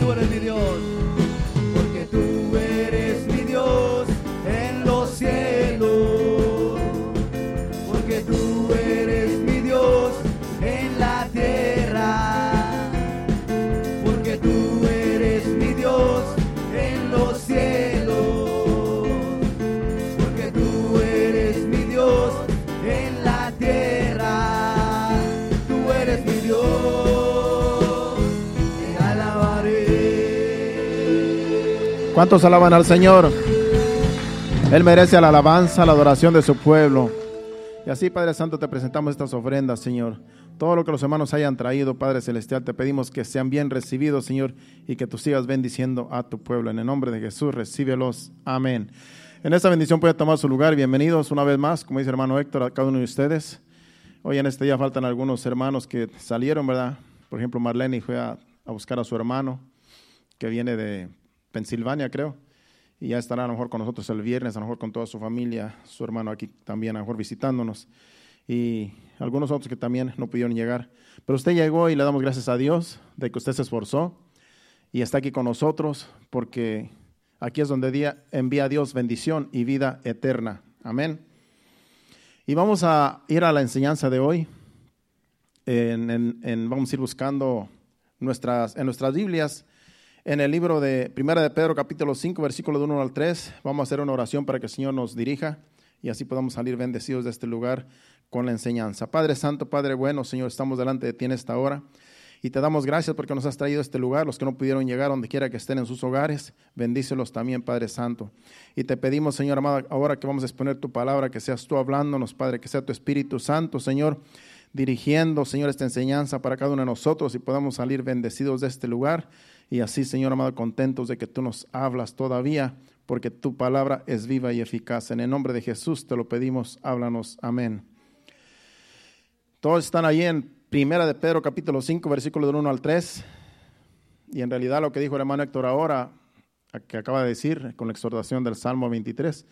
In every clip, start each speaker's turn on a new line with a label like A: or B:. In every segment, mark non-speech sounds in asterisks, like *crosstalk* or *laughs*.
A: tú eres mi Dios.
B: ¿Cuántos alaban al Señor? Él merece la alabanza, la adoración de su pueblo. Y así, Padre Santo, te presentamos estas ofrendas, Señor. Todo lo que los hermanos hayan traído, Padre Celestial, te pedimos que sean bien recibidos, Señor, y que tú sigas bendiciendo a tu pueblo. En el nombre de Jesús, recíbelos. Amén. En esta bendición puede tomar su lugar. Bienvenidos una vez más, como dice hermano Héctor, a cada uno de ustedes. Hoy en este día faltan algunos hermanos que salieron, ¿verdad? Por ejemplo, Marlene fue a buscar a su hermano, que viene de Pensilvania, creo y ya estará a lo mejor con nosotros el viernes, a lo mejor con toda su familia, su hermano aquí también, a lo mejor visitándonos, y algunos otros que también no pudieron llegar. Pero usted llegó y le damos gracias a Dios de que usted se esforzó y está aquí con nosotros, porque aquí es donde envía a Dios bendición y vida eterna. Amén. Y vamos a ir a la enseñanza de hoy. En- vamos a ir buscando nuestras, en nuestras Biblias en el libro de Primera de Pedro, capítulo 5, versículo de 1 al 3, vamos a hacer una oración para que el Señor nos dirija y así podamos salir bendecidos de este lugar con la enseñanza. Padre Santo, Padre bueno, Señor, estamos delante de ti en esta hora y te damos gracias porque nos has traído a este lugar, los que no pudieron llegar, donde quiera que estén en sus hogares, bendícelos también, Padre Santo. Y te pedimos, Señor amado, ahora que vamos a exponer tu palabra, que seas tú hablándonos, Padre, que sea tu Espíritu Santo, Señor, dirigiendo, Señor, esta enseñanza para cada uno de nosotros y podamos salir bendecidos de este lugar. Y así, Señor amado, contentos de que tú nos hablas todavía, porque tu palabra es viva y eficaz. En el nombre de Jesús te lo pedimos, háblanos. Amén. Todos están ahí en Primera de Pedro, capítulo 5, versículo del 1 al 3. Y en realidad lo que dijo el hermano Héctor ahora, que acaba de decir con la exhortación del Salmo 23,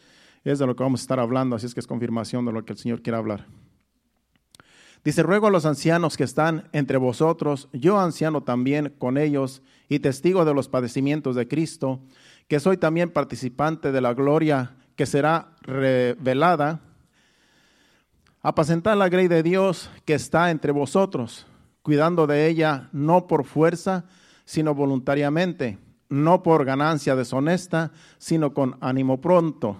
B: es de lo que vamos a estar hablando, así es que es confirmación de lo que el Señor quiere hablar. Dice, ruego a los ancianos que están entre vosotros, yo anciano también con ellos y testigo de los padecimientos de Cristo, que soy también participante de la gloria que será revelada, apacentar la grey de Dios que está entre vosotros, cuidando de ella no por fuerza, sino voluntariamente, no por ganancia deshonesta, sino con ánimo pronto,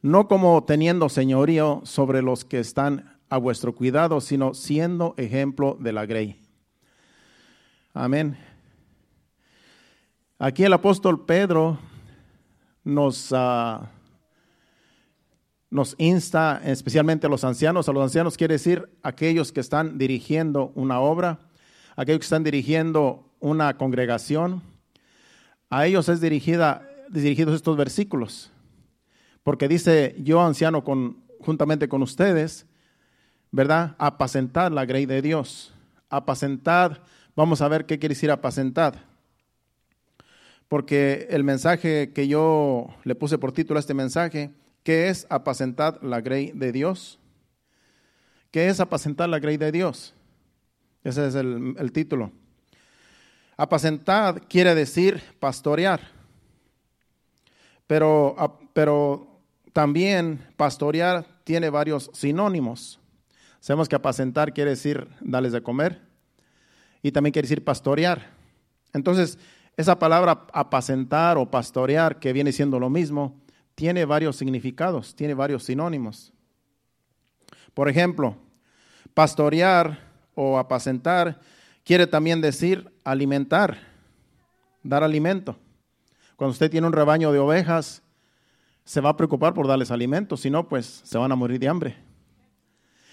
B: no como teniendo señorío sobre los que están a vuestro cuidado, sino siendo ejemplo de la grey. Amén. Aquí el apóstol Pedro nos, ah, nos insta especialmente a los ancianos. A los ancianos quiere decir aquellos que están dirigiendo una obra, aquellos que están dirigiendo una congregación. A ellos es dirigida, dirigidos estos versículos, porque dice yo anciano con, juntamente con ustedes, ¿verdad? Apacentar la grey de Dios. Apacentar, vamos a ver qué quiere decir apacentar. Porque el mensaje que yo le puse por título a este mensaje, ¿qué es apacentar la grey de Dios? ¿Qué es apacentar la grey de Dios? Ese es el, título. Apacentar quiere decir pastorear. Pero, pero también pastorear tiene varios sinónimos. Sabemos que apacentar quiere decir darles de comer y también quiere decir pastorear. Entonces, esa palabra apacentar o pastorear, que viene siendo lo mismo, tiene varios significados, tiene varios sinónimos. Por ejemplo, pastorear o apacentar quiere también decir alimentar, dar alimento. Cuando usted tiene un rebaño de ovejas, se va a preocupar por darles alimento, si no, pues se van a morir de hambre.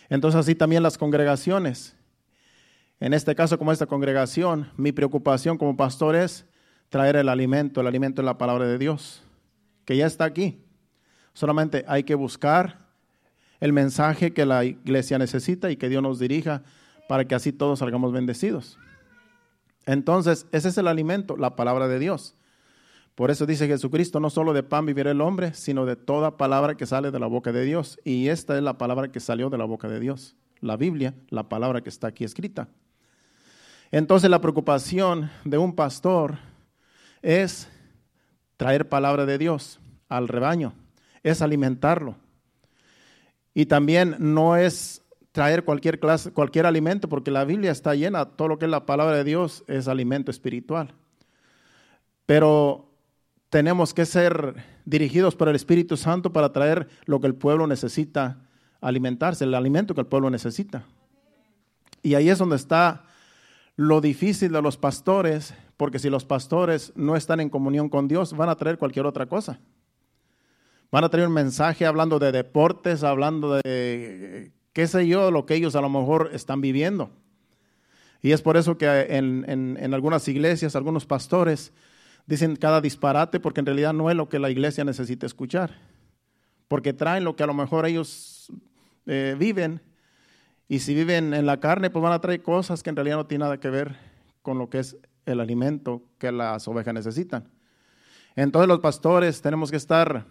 B: Entonces así también las congregaciones. En este caso, como esta congregación, mi preocupación como pastor es traer el alimento. El alimento es la palabra de Dios, que ya está aquí. Solamente hay que buscar el mensaje que la iglesia necesita y que Dios nos dirija para que así todos salgamos bendecidos. Entonces, ese es el alimento, la palabra de Dios. Por eso dice Jesucristo, no solo de pan vivirá el hombre, sino de toda palabra que sale de la boca de Dios. Y esta es la palabra que salió de la boca de Dios. La Biblia, la palabra que está aquí escrita. Entonces la preocupación de un pastor es traer palabra de Dios al rebaño, es alimentarlo. Y también no es traer cualquier clase, cualquier alimento, porque la Biblia está llena, todo lo que es la palabra de Dios es alimento espiritual. Pero tenemos que ser dirigidos por el Espíritu Santo para traer lo que el pueblo necesita alimentarse, el alimento que el pueblo necesita. Y ahí es donde está lo difícil de los pastores, porque si los pastores no están en comunión con Dios, van a traer cualquier otra cosa. Van a traer un mensaje hablando de deportes, hablando de qué sé yo, lo que ellos a lo mejor están viviendo. Y es por eso que en, algunas iglesias, algunos pastores dicen cada disparate, porque en realidad no es lo que la iglesia necesita escuchar. Porque traen lo que a lo mejor ellos eh, viven. Y si viven en la carne, pues van a traer cosas que en realidad no tienen nada que ver con lo que es el alimento que las ovejas necesitan. Entonces los pastores tenemos que estar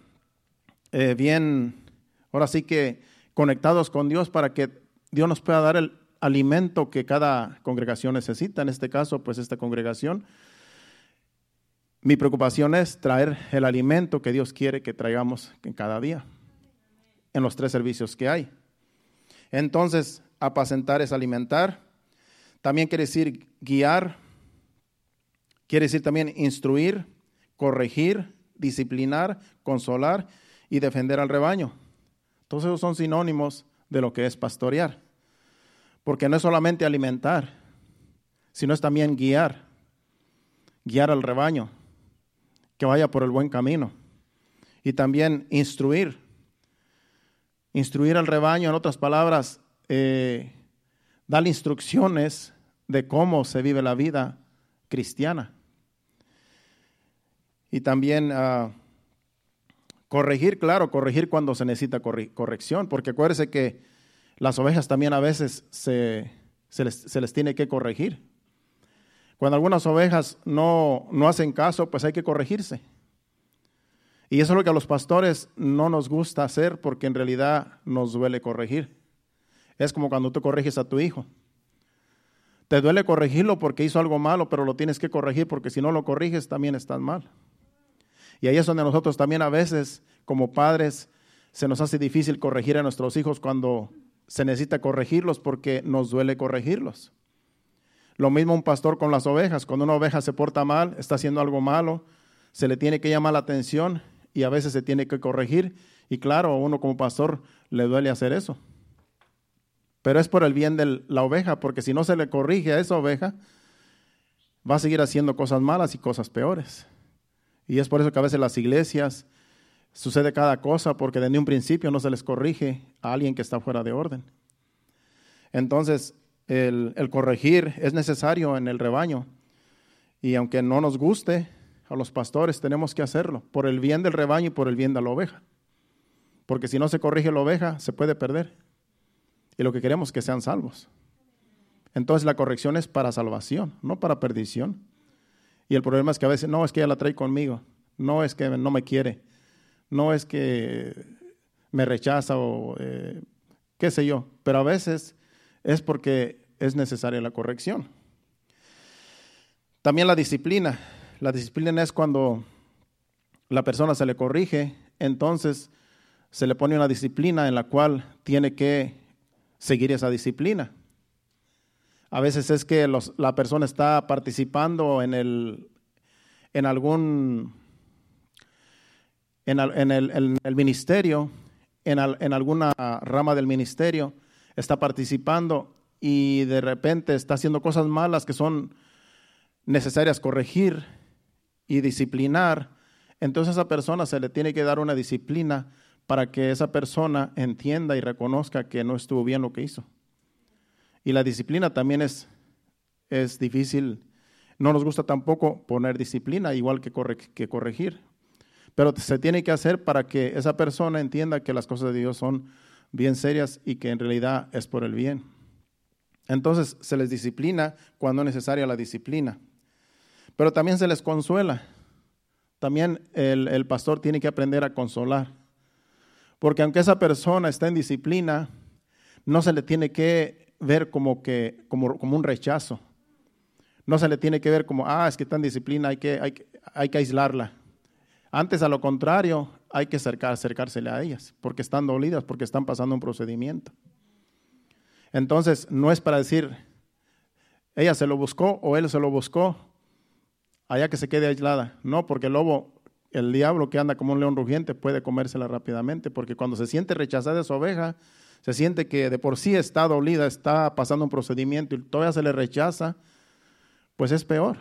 B: eh, bien, ahora sí que conectados con Dios para que Dios nos pueda dar el alimento que cada congregación necesita. En este caso, pues esta congregación. Mi preocupación es traer el alimento que Dios quiere que traigamos en cada día, en los tres servicios que hay. Entonces, apacentar es alimentar. También quiere decir guiar. Quiere decir también instruir, corregir, disciplinar, consolar y defender al rebaño. Todos esos son sinónimos de lo que es pastorear. Porque no es solamente alimentar, sino es también guiar, guiar al rebaño, que vaya por el buen camino. Y también instruir, instruir al rebaño, en otras palabras, eh, dar instrucciones de cómo se vive la vida cristiana. Y también uh, Corregir, claro, corregir cuando se necesita corrección, porque acuérdese que las ovejas también a veces se, les, tiene que corregir. Cuando algunas ovejas no, no hacen caso, pues hay que corregirse. Y eso es lo que a los pastores no nos gusta hacer porque en realidad nos duele corregir. Es como cuando tú corriges a tu hijo. Te duele corregirlo porque hizo algo malo, pero lo tienes que corregir porque si no lo corriges también estás mal. Y ahí es donde nosotros también a veces, como padres, se nos hace difícil corregir a nuestros hijos cuando se necesita corregirlos porque nos duele corregirlos. Lo mismo un pastor con las ovejas. Cuando una oveja se porta mal, está haciendo algo malo, se le tiene que llamar la atención y a veces se tiene que corregir. Y claro, a uno como pastor le duele hacer eso. Pero es por el bien de la oveja, porque si no se le corrige a esa oveja, va a seguir haciendo cosas malas y cosas peores. Y es por eso que a veces las iglesias sucede cada cosa porque desde un principio no se les corrige a alguien que está fuera de orden. Entonces, el, corregir es necesario en el rebaño. Y aunque no nos guste, a los pastores tenemos que hacerlo por el bien del rebaño y por el bien de la oveja. Porque si no se corrige la oveja, se puede perder. Y lo que queremos es que sean salvos. Entonces la corrección es para salvación, no para perdición. Y el problema es que a veces, no, es que ella la trae conmigo, no es que no me quiere, no es que me rechaza o eh, qué sé yo, pero a veces es porque es necesaria la corrección. También la disciplina. La disciplina es cuando la persona se le corrige, entonces se le pone una disciplina en la cual tiene que seguir esa disciplina. A veces es que la persona está participando en, el, en algún, en, el, ministerio, en, en alguna rama del ministerio, está participando y de repente está haciendo cosas malas que son necesarias corregir y disciplinar, entonces a esa persona se le tiene que dar una disciplina para que esa persona entienda y reconozca que no estuvo bien lo que hizo. Y la disciplina también es, es difícil. No nos gusta tampoco poner disciplina, igual que, que corregir. Pero se tiene que hacer para que esa persona entienda que las cosas de Dios son bien serias y que en realidad es por el bien. Entonces se les disciplina cuando es necesaria la disciplina. Pero también se les consuela. También el, el pastor tiene que aprender a consolar. Porque aunque esa persona está en disciplina, no se le tiene que ver como, que, como, como un rechazo, no se le tiene que ver como, ah, es que está en disciplina, hay que, hay, hay que aislarla. Antes, a lo contrario, hay que acercar, acercársele a ellas, porque están dolidas, porque están pasando un procedimiento. Entonces, no es para decir, ella se lo buscó o él se lo buscó, allá que se quede aislada. No, porque el lobo, el diablo que anda como un león rugiente, puede comérsela rápidamente, porque cuando se siente rechazada su oveja, se siente que de por sí está dolida, está pasando un procedimiento y todavía se le rechaza, pues es peor.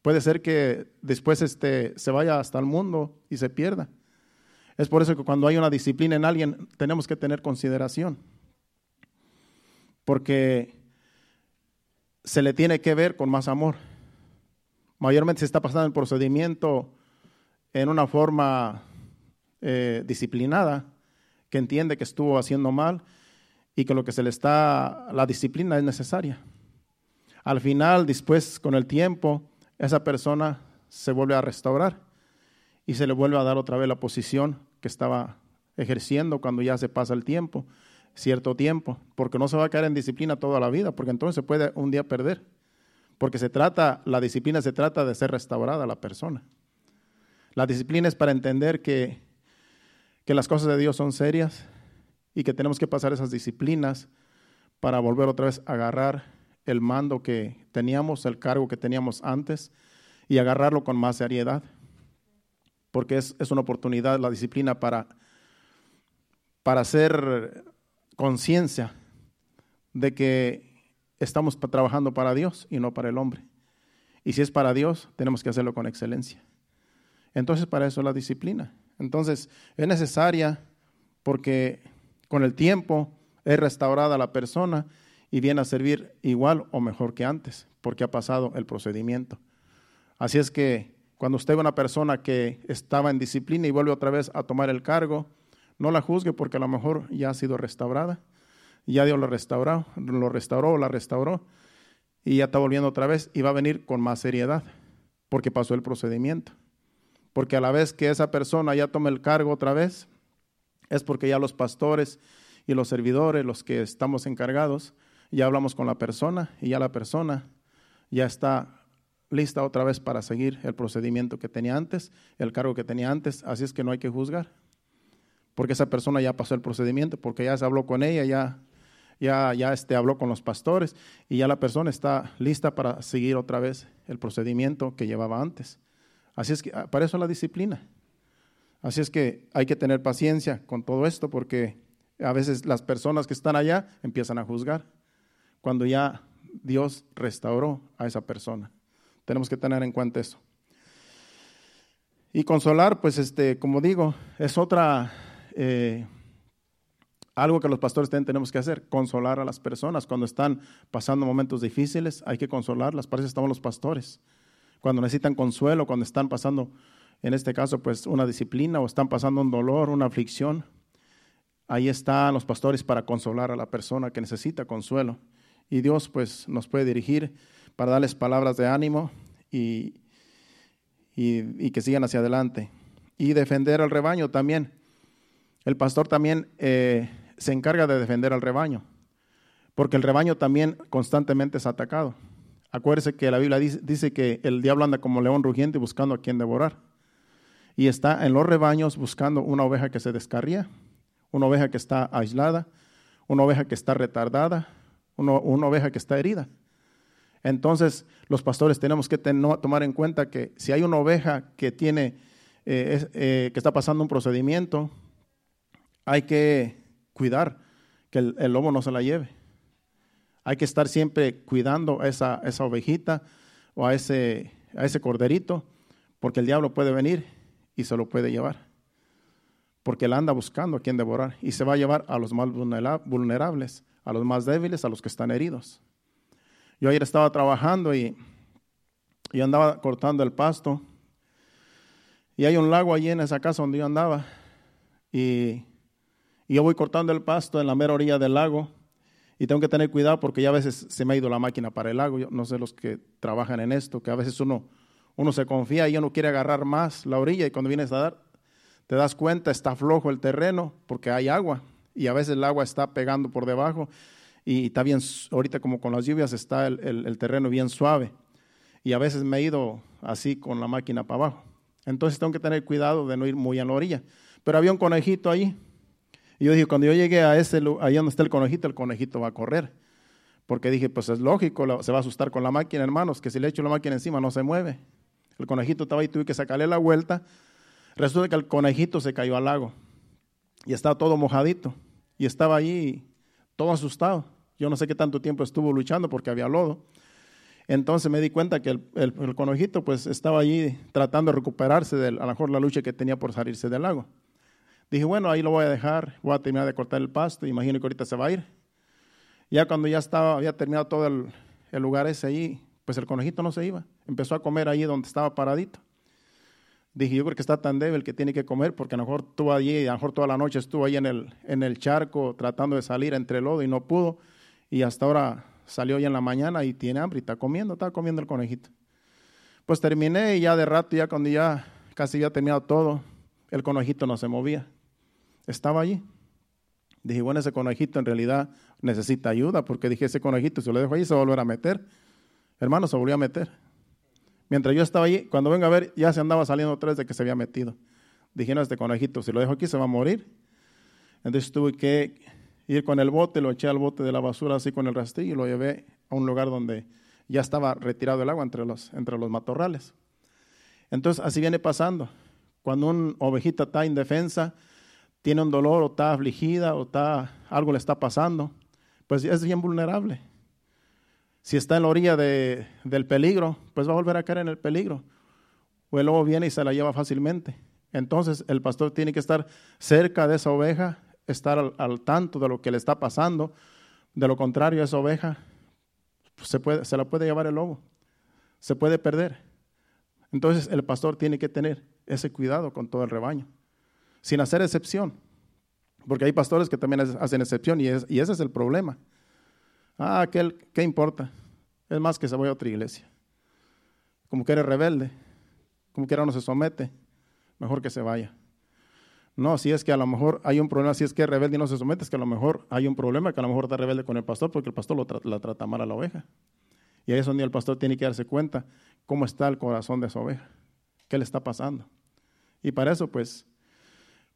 B: Puede ser que después este, se vaya hasta el mundo y se pierda. Es por eso que cuando hay una disciplina en alguien tenemos que tener consideración. Porque se le tiene que ver con más amor. Mayormente se está pasando el procedimiento en una forma eh, disciplinada, que entiende que estuvo haciendo mal y que lo que se le está, la disciplina es necesaria. Al final, después, con el tiempo, esa persona se vuelve a restaurar y se le vuelve a dar otra vez la posición que estaba ejerciendo cuando ya se pasa el tiempo, cierto tiempo, porque no se va a caer en disciplina toda la vida, porque entonces se puede un día perder, porque se trata, la disciplina se trata de ser restaurada la persona. La disciplina es para entender que, que las cosas de Dios son serias y que tenemos que pasar esas disciplinas para volver otra vez a agarrar el mando que teníamos, el cargo que teníamos antes y agarrarlo con más seriedad. Porque es, una oportunidad, la disciplina, para, para hacer conciencia de que estamos trabajando para Dios y no para el hombre. Y si es para Dios, tenemos que hacerlo con excelencia. Entonces, para eso la disciplina. Entonces, es necesaria porque con el tiempo es restaurada la persona y viene a servir igual o mejor que antes, porque ha pasado el procedimiento. Así es que cuando usted ve una persona que estaba en disciplina y vuelve otra vez a tomar el cargo, no la juzgue porque a lo mejor ya ha sido restaurada, ya Dios lo restauró, lo restauró, la restauró y ya está volviendo otra vez y va a venir con más seriedad porque pasó el procedimiento. Porque a la vez que esa persona ya toma el cargo otra vez, es porque ya los pastores y los servidores, los que estamos encargados, ya hablamos con la persona y ya la persona ya está lista otra vez para seguir el procedimiento que tenía antes, el cargo que tenía antes, así es que no hay que juzgar, porque esa persona ya pasó el procedimiento, porque ya se habló con ella, ya, ya, ya este, habló con los pastores y ya la persona está lista para seguir otra vez el procedimiento que llevaba antes. Así es que ah, para eso la disciplina. Así es que hay que tener paciencia con todo esto porque a veces las personas que están allá empiezan a juzgar cuando ya Dios restauró a esa persona. Tenemos que tener en cuenta eso. Y consolar, pues, este, como digo, es otra, eh, algo que los pastores también tenemos que hacer, consolar a las personas. Cuando están pasando momentos difíciles, hay que consolarlas. Para eso estamos los pastores. Cuando necesitan consuelo, cuando están pasando, en este caso, pues, una disciplina o están pasando un dolor, una aflicción, ahí están los pastores para consolar a la persona que necesita consuelo y Dios pues nos puede dirigir para darles palabras de ánimo y, y, que sigan hacia adelante. Y defender al rebaño también. El pastor también eh, se encarga de defender al rebaño, porque el rebaño también constantemente es atacado. Acuérdese que la Biblia dice, dice que el diablo anda como león rugiente buscando a quien devorar. Y está en los rebaños buscando una oveja que se descarría, una oveja que está aislada, una oveja que está retardada, una oveja que está herida. Entonces, los pastores tenemos que tomar en cuenta que si hay una oveja que tiene, eh, eh, que está pasando un procedimiento, hay que cuidar que el, lobo no se la lleve. Hay que estar siempre cuidando a esa, esa ovejita o a ese, a ese corderito, porque el diablo puede venir y se lo puede llevar. Porque él anda buscando a quien devorar y se va a llevar a los más vulnerables a los más débiles, a los que están heridos. Yo ayer estaba trabajando y, y andaba cortando el pasto. Y hay un lago allí en esa casa donde yo andaba. Y, y, yo voy cortando el pasto en la mera orilla del lago. Y tengo que tener cuidado porque ya a veces se me ha ido la máquina para el lago. Yo no sé los que trabajan en esto, que a veces uno, uno se confía y uno quiere agarrar más la orilla. Y cuando vienes a dar, te das cuenta, está flojo el terreno porque hay agua y a veces el agua está pegando por debajo y está bien, ahorita como con las lluvias está el, terreno bien suave. y a veces me he ido así con la máquina para abajo. Entonces tengo que tener cuidado de no ir muy a la orilla. Pero había un conejito ahí. Y yo dije, cuando yo llegué a ese, ahí donde está el conejito, el conejito va a correr. Porque dije, pues es lógico, se va a asustar con la máquina, hermanos, que si le echo la máquina encima no se mueve. El conejito estaba ahí, tuve que sacarle la vuelta. Resulta que el conejito se cayó al lago y estaba todo mojadito y estaba allí todo asustado. Yo no sé qué tanto tiempo estuvo luchando porque había lodo. Entonces me di cuenta que el, conejito pues estaba allí tratando de recuperarse de a lo mejor la lucha que tenía por salirse del lago. Dije, bueno, ahí lo voy a dejar, voy a terminar de cortar el pasto, imagino que ahorita se va a ir. Ya cuando ya estaba, había terminado todo el, el lugar ese ahí, pues el conejito no se iba. Empezó a comer ahí donde estaba paradito. Dije, yo creo que está tan débil que tiene que comer, porque a lo mejor estuvo allí, a lo mejor toda la noche estuvo ahí en el, en el charco tratando de salir entre el lodo y no pudo. Y hasta ahora salió hoy en la mañana y tiene hambre y está comiendo, está comiendo el conejito. Pues terminé y ya de rato, ya cuando ya casi ya terminado todo, el conejito no se movía. Estaba allí. Dije, bueno, ese conejito en realidad necesita ayuda, porque dije, ese conejito, si lo dejo ahí, se va a volver a meter. Hermano, se volvió a meter. Mientras yo estaba allí, cuando venga a ver, ya se andaba saliendo tres de que se había metido. Dije, no, este conejito, si lo dejo aquí, se va a morir. Entonces tuve que ir con el bote, lo eché al bote de la basura así con el rastrillo y lo llevé a un lugar donde ya estaba retirado el agua entre los, entre los matorrales. Entonces así viene pasando. Cuando una ovejita está indefensa, tiene un dolor o está afligida o está, algo le está pasando, pues es bien vulnerable. Si está en la orilla de, del peligro, pues va a volver a caer en el peligro. O el lobo viene y se la lleva fácilmente. Entonces el pastor tiene que estar cerca de esa oveja, estar al, tanto de lo que le está pasando. De lo contrario, esa oveja se, puede, se la puede llevar el lobo, se puede perder. Entonces el pastor tiene que tener ese cuidado con todo el rebaño, sin hacer excepción. Porque hay pastores que también hacen excepción y, y ese es el problema. Ah, ¿qué, ¿qué importa? Es más que se vaya a otra iglesia. Como que eres rebelde, como que ahora no se somete, mejor que se vaya. No, si es que a lo mejor hay un problema, si es que es rebelde y no se somete, es que a lo mejor hay un problema, que a lo mejor está rebelde con el pastor porque el pastor lo la trata mal a la oveja. Y ahí es donde el pastor tiene que darse cuenta cómo está el corazón de esa oveja, qué le está pasando. Y para eso, pues,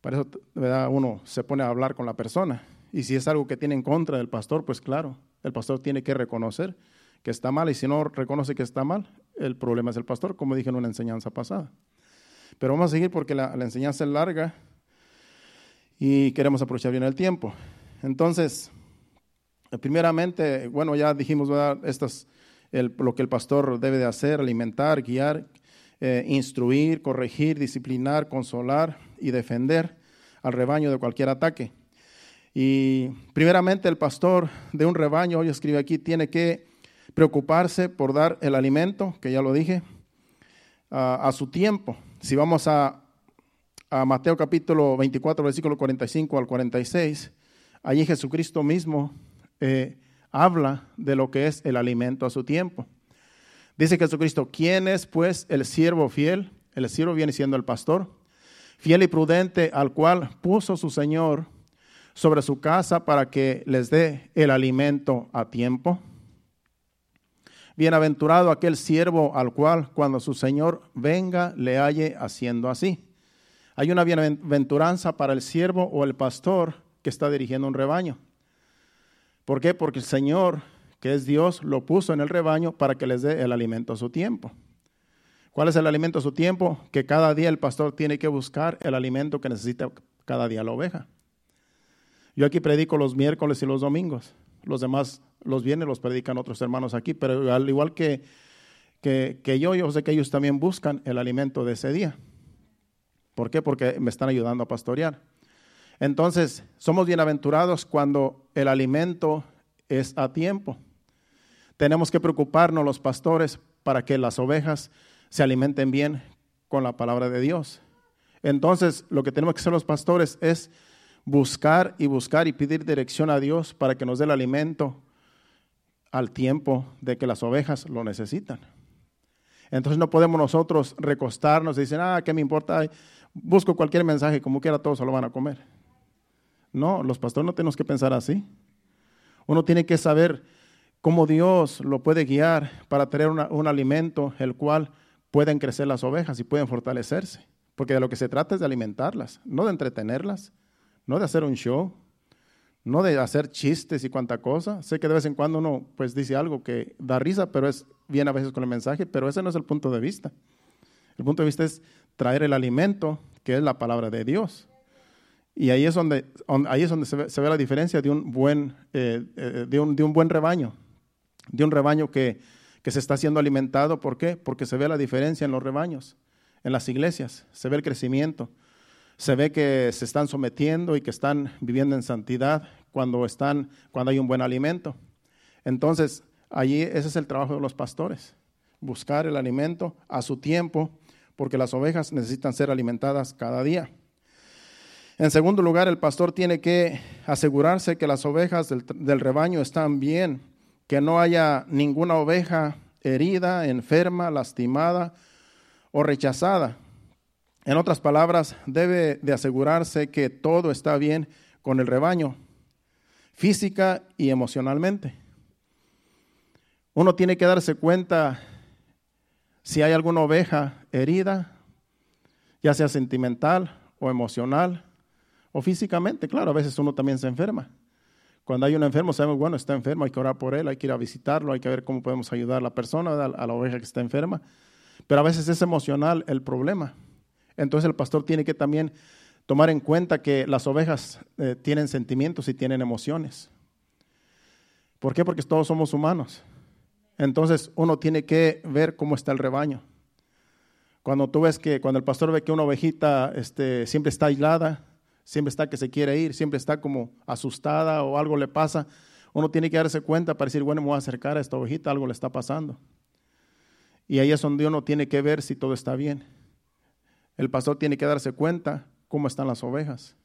B: para eso ¿verdad? uno se pone a hablar con la persona. Y si es algo que tiene en contra del pastor, pues claro, el pastor tiene que reconocer que está mal. Y si no reconoce que está mal, el problema es el pastor, como dije en una enseñanza pasada. Pero vamos a seguir porque la enseñanza es larga y queremos aprovechar bien el tiempo. Entonces, primeramente, bueno, ya dijimos Estas, lo que el pastor debe de hacer, alimentar, guiar, eh, instruir, corregir, disciplinar, consolar y defender al rebaño de cualquier ataque. Y primeramente el pastor de un rebaño, hoy escribe aquí, tiene que preocuparse por dar el alimento, que ya lo dije, a su tiempo. Si vamos a a Mateo capítulo 24, versículo 45 al 46, allí Jesucristo mismo eh, habla de lo que es el alimento a su tiempo. Dice Jesucristo, ¿quién es pues el siervo fiel? El siervo viene siendo el pastor, fiel y prudente al cual puso su Señor sobre su casa para que les dé el alimento a tiempo. Bienaventurado aquel siervo al cual cuando su Señor venga le halle haciendo así. Hay una bienaventuranza para el siervo o el pastor que está dirigiendo un rebaño. ¿Por qué? Porque el Señor, que es Dios, lo puso en el rebaño para que les dé el alimento a su tiempo. ¿Cuál es el alimento a su tiempo? Que cada día el pastor tiene que buscar el alimento que necesita cada día la oveja. Yo aquí predico los miércoles y los domingos. Los demás los viernes los predican otros hermanos aquí, pero al igual que, que, que yo, yo sé que ellos también buscan el alimento de ese día. ¿Por qué? Porque me están ayudando a pastorear. Entonces, somos bienaventurados cuando el alimento es a tiempo. Tenemos que preocuparnos los pastores para que las ovejas se alimenten bien con la palabra de Dios. Entonces, lo que tenemos que hacer los pastores es buscar y buscar y pedir dirección a Dios para que nos dé el alimento al tiempo de que las ovejas lo necesitan. Entonces no podemos nosotros recostarnos y decir, ah, ¿qué me importa? Busco cualquier mensaje, como quiera todos se lo van a comer. No, los pastores no tenemos que pensar así. Uno tiene que saber cómo Dios lo puede guiar para tener un alimento el cual pueden crecer las ovejas y pueden fortalecerse. Porque de lo que se trata es de alimentarlas, no de entretenerlas, no de hacer un show, no de hacer chistes y cuanta cosa. Sé que de vez en cuando uno pues dice algo que da risa, pero es bien a veces con el mensaje, pero ese no es el punto de vista. El punto de vista es traer el alimento, que es la palabra de Dios. Y ahí es donde, ahí es donde se, ve, la diferencia de un buen, eh, eh, de, un, de un buen rebaño, de un rebaño que, que se está siendo alimentado. ¿Por qué? Porque se ve la diferencia en los rebaños, en las iglesias, se ve el crecimiento se ve que se están sometiendo y que están viviendo en santidad cuando, están, cuando hay un buen alimento. Entonces, allí ese es el trabajo de los pastores, buscar el alimento a su tiempo, porque las ovejas necesitan ser alimentadas cada día. En segundo lugar, el pastor tiene que asegurarse que las ovejas del, rebaño están bien, que no haya ninguna oveja herida, enferma, lastimada o rechazada. En otras palabras, debe de asegurarse que todo está bien con el rebaño, física y emocionalmente. Uno tiene que darse cuenta si hay alguna oveja herida, ya sea sentimental o emocional o físicamente. Claro, a veces uno también se enferma. Cuando hay un enfermo, sabemos, bueno, está enfermo, hay que orar por él, hay que ir a visitarlo, hay que ver cómo podemos ayudar a la persona, a la oveja que está enferma. Pero a veces es emocional el problema. Entonces el pastor tiene que también tomar en cuenta que las ovejas eh, tienen sentimientos y tienen emociones. ¿Por qué? Porque todos somos humanos. Entonces uno tiene que ver cómo está el rebaño. Cuando tú ves que, cuando el pastor ve que una ovejita este, siempre está aislada, siempre está que se quiere ir, siempre está como asustada o algo le pasa, uno tiene que darse cuenta para decir, bueno, me voy a acercar a esta ovejita, algo le está pasando. Y ahí es donde uno tiene que ver si todo está bien. El pastor tiene que darse cuenta cómo están las ovejas,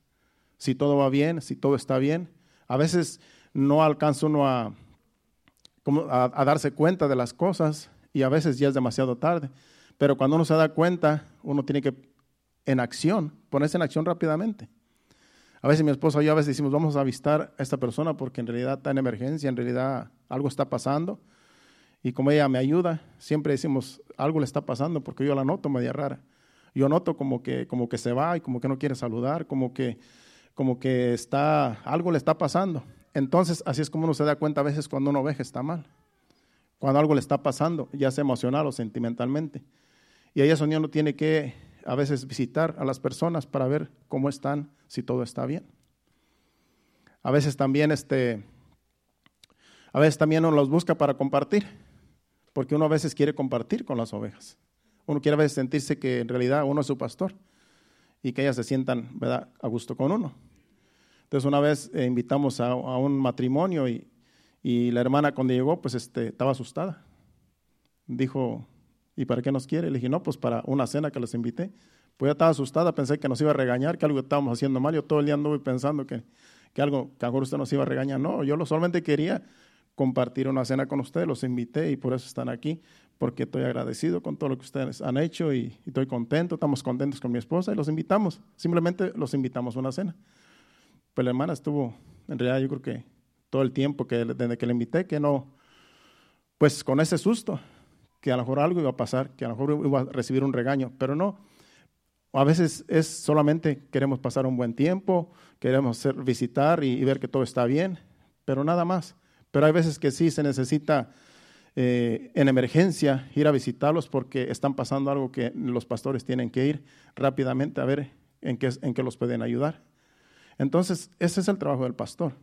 B: si todo va bien, si todo está bien. A veces no alcanza uno a, a, darse cuenta de las cosas y a veces ya es demasiado tarde. Pero cuando uno se da cuenta, uno tiene que, en acción, ponerse en acción rápidamente. A veces mi esposa y yo a veces decimos, vamos a avistar a esta persona porque en realidad está en emergencia, en realidad algo está pasando. Y como ella me ayuda, siempre decimos, algo le está pasando porque yo la noto media rara yo noto como que, como que se va y como que no quiere saludar, como que, como que está, algo le está pasando. Entonces, así es como uno se da cuenta a veces cuando una oveja está mal, cuando algo le está pasando, ya sea emocional o sentimentalmente. Y ahí es donde uno tiene que a veces visitar a las personas para ver cómo están, si todo está bien. A veces también este, a veces también uno los busca para compartir, porque uno a veces quiere compartir con las ovejas. Uno quiere a veces sentirse que en realidad uno es su pastor y que ellas se sientan ¿verdad? a gusto con uno. Entonces una vez eh, invitamos a, un matrimonio y, y, la hermana cuando llegó pues este, estaba asustada. Dijo, ¿y para qué nos quiere? Le dije, no, pues para una cena que les invité. Pues ya estaba asustada, pensé que nos iba a regañar, que algo estábamos haciendo mal. Yo todo el día anduve pensando que, que algo, que a usted nos iba a regañar. No, yo solamente quería compartir una cena con ustedes, los invité y por eso están aquí porque estoy agradecido con todo lo que ustedes han hecho y, estoy contento, estamos contentos con mi esposa y los invitamos, simplemente los invitamos a una cena. Pues la hermana estuvo, en realidad yo creo que todo el tiempo que desde que le invité, que no, pues con ese susto, que a lo mejor algo iba a pasar, que a lo mejor iba a recibir un regaño, pero no. A veces es solamente queremos pasar un buen tiempo, queremos visitar y ver que todo está bien, pero nada más. Pero hay veces que sí se necesita eh, en emergencia ir a visitarlos porque están pasando algo que los pastores tienen que ir rápidamente a ver en qué, en qué los pueden ayudar. Entonces, ese es el trabajo del pastor.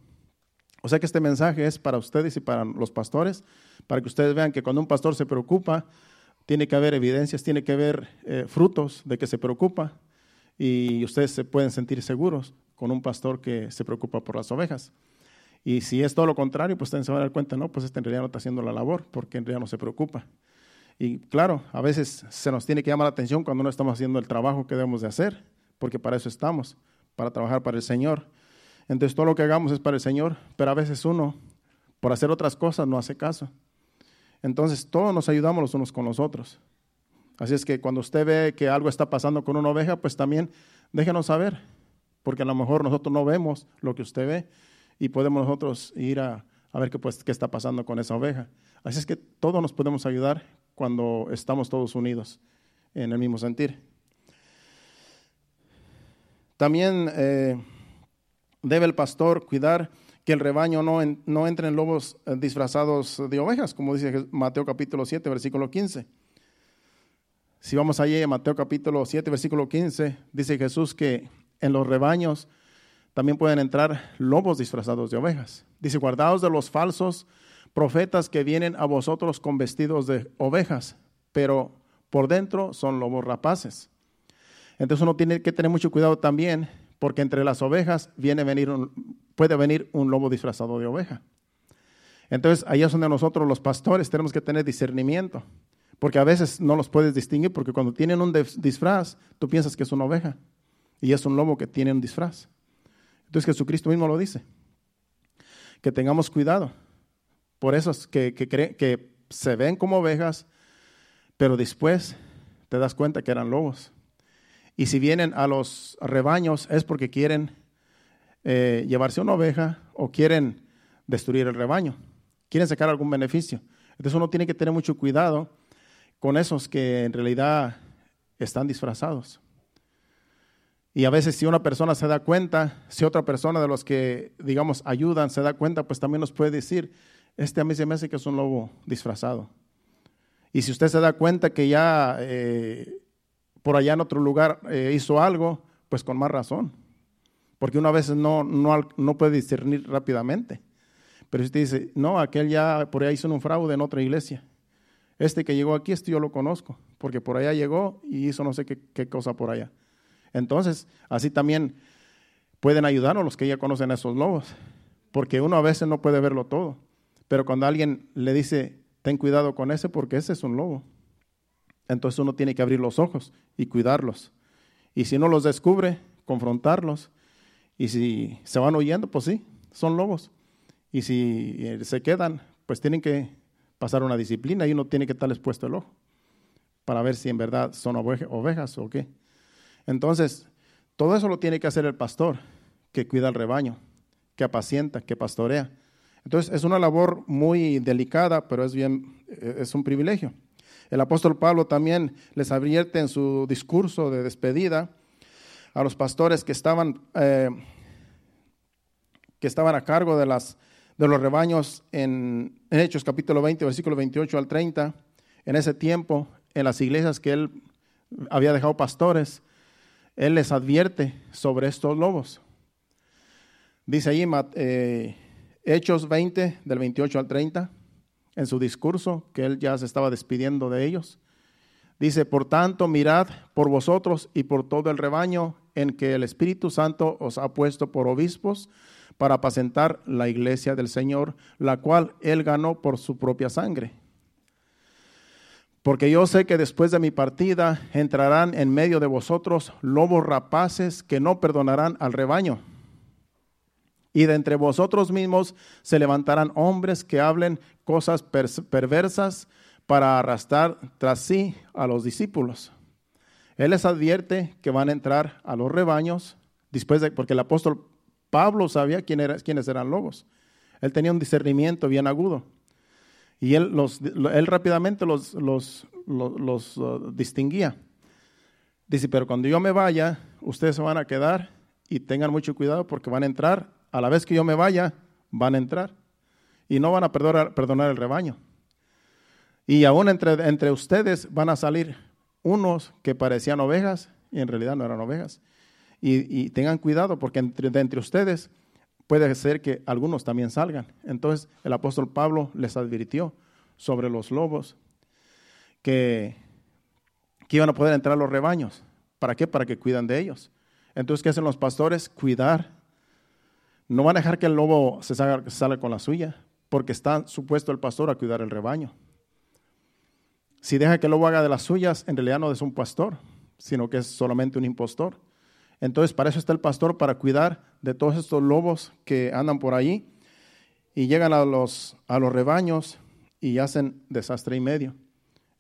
B: O sea que este mensaje es para ustedes y para los pastores, para que ustedes vean que cuando un pastor se preocupa, tiene que haber evidencias, tiene que haber eh, frutos de que se preocupa y ustedes se pueden sentir seguros con un pastor que se preocupa por las ovejas. Y si es todo lo contrario, pues ustedes se van a dar cuenta, no, pues este en realidad no está haciendo la labor, porque en realidad no se preocupa. Y claro, a veces se nos tiene que llamar la atención cuando no estamos haciendo el trabajo que debemos de hacer, porque para eso estamos, para trabajar para el Señor. Entonces todo lo que hagamos es para el Señor, pero a veces uno, por hacer otras cosas, no hace caso. Entonces todos nos ayudamos los unos con los otros. Así es que cuando usted ve que algo está pasando con una oveja, pues también déjenos saber, porque a lo mejor nosotros no vemos lo que usted ve y podemos nosotros ir a, ver qué, pues, qué está pasando con esa oveja. Así es que todos nos podemos ayudar cuando estamos todos unidos en el mismo sentir. También eh, debe el pastor cuidar que el rebaño no, no entre en lobos eh, disfrazados de ovejas, como dice Mateo capítulo 7, versículo 15. Si vamos allí a Mateo capítulo 7, versículo 15, dice Jesús que en los rebaños también pueden entrar lobos disfrazados de ovejas. Dice, guardaos de los falsos profetas que vienen a vosotros con vestidos de ovejas, pero por dentro son lobos rapaces. Entonces uno tiene que tener mucho cuidado también, porque entre las ovejas viene venir puede venir un lobo disfrazado de oveja. Entonces ahí es donde nosotros los pastores tenemos que tener discernimiento, porque a veces no los puedes distinguir, porque cuando tienen un disfraz, tú piensas que es una oveja, y es un lobo que tiene un disfraz. Entonces Jesucristo mismo lo dice, que tengamos cuidado. Por eso es que, que, que se ven como ovejas, pero después te das cuenta que eran lobos. Y si vienen a los rebaños es porque quieren eh, llevarse una oveja o quieren destruir el rebaño, quieren sacar algún beneficio. Entonces uno tiene que tener mucho cuidado con esos que en realidad están disfrazados. Y a veces si una persona se da cuenta, si otra persona de los que, digamos, ayudan se da cuenta, pues también nos puede decir, este a mí se me hace que es un lobo disfrazado. Y si usted se da cuenta que ya eh, por allá en otro lugar eh, hizo algo, pues con más razón. Porque uno a veces no, no, puede discernir rápidamente. Pero si usted dice, no, aquel ya por allá hizo un fraude en otra iglesia. Este que llegó aquí, este yo lo conozco, porque por allá llegó y hizo no sé qué, qué cosa por allá. Entonces, así también pueden ayudarnos los que ya conocen a esos lobos, porque uno a veces no puede verlo todo. Pero cuando alguien le dice, ten cuidado con ese, porque ese es un lobo. Entonces uno tiene que abrir los ojos y cuidarlos. Y si no los descubre, confrontarlos. Y si se van huyendo, pues sí, son lobos. Y si eh, se quedan, pues tienen que pasar una disciplina y uno tiene que estar expuesto el ojo para ver si en verdad son ovejas o qué. Entonces, todo eso lo tiene que hacer el pastor, que cuida el rebaño, que apacienta, que pastorea. Entonces, es una labor muy delicada, pero es bien, eh, es un privilegio. El apóstol Pablo también les advierte en su discurso de despedida a los pastores que estaban, eh, que estaban a cargo de, las, de los rebaños en, Hechos capítulo 20, versículo 28 al 30. En ese tiempo, en las iglesias que él había dejado pastores, él les advierte sobre estos lobos. Dice ahí eh, Hechos 20, del 28 al 30 en su discurso, que él ya se estaba despidiendo de ellos. Dice, por tanto, mirad por vosotros y por todo el rebaño en que el Espíritu Santo os ha puesto por obispos para apacentar la iglesia del Señor, la cual él ganó por su propia sangre. Porque yo sé que después de mi partida entrarán en medio de vosotros lobos rapaces que no perdonarán al rebaño y de entre vosotros mismos se levantarán hombres que hablen cosas perversas para arrastrar tras sí a los discípulos. Él les advierte que van a entrar a los rebaños, después de, porque el apóstol Pablo sabía quiénes eran lobos. Él tenía un discernimiento bien agudo. Y él, los, él rápidamente los, los, los uh, distinguía. Dice, pero cuando yo me vaya, ustedes se van a quedar y tengan mucho cuidado porque van a entrar a la vez que yo me vaya, van a entrar y no van a perdonar, el rebaño. Y aún entre, entre ustedes van a salir unos que parecían ovejas y en realidad no eran ovejas. Y, tengan cuidado porque entre, entre ustedes puede ser que algunos también salgan. Entonces el apóstol Pablo les advirtió sobre los lobos que, que iban a poder entrar los rebaños. ¿Para qué? Para que cuidan de ellos. Entonces, ¿qué hacen los pastores? Cuidar no van a dejar que el lobo se salga, con la suya, porque está supuesto el pastor a cuidar el rebaño. Si deja que el lobo haga de las suyas, en realidad no es un pastor, sino que es solamente un impostor. Entonces, para eso está el pastor, para cuidar de todos estos lobos que andan por ahí y llegan a los, a los rebaños y hacen desastre y medio.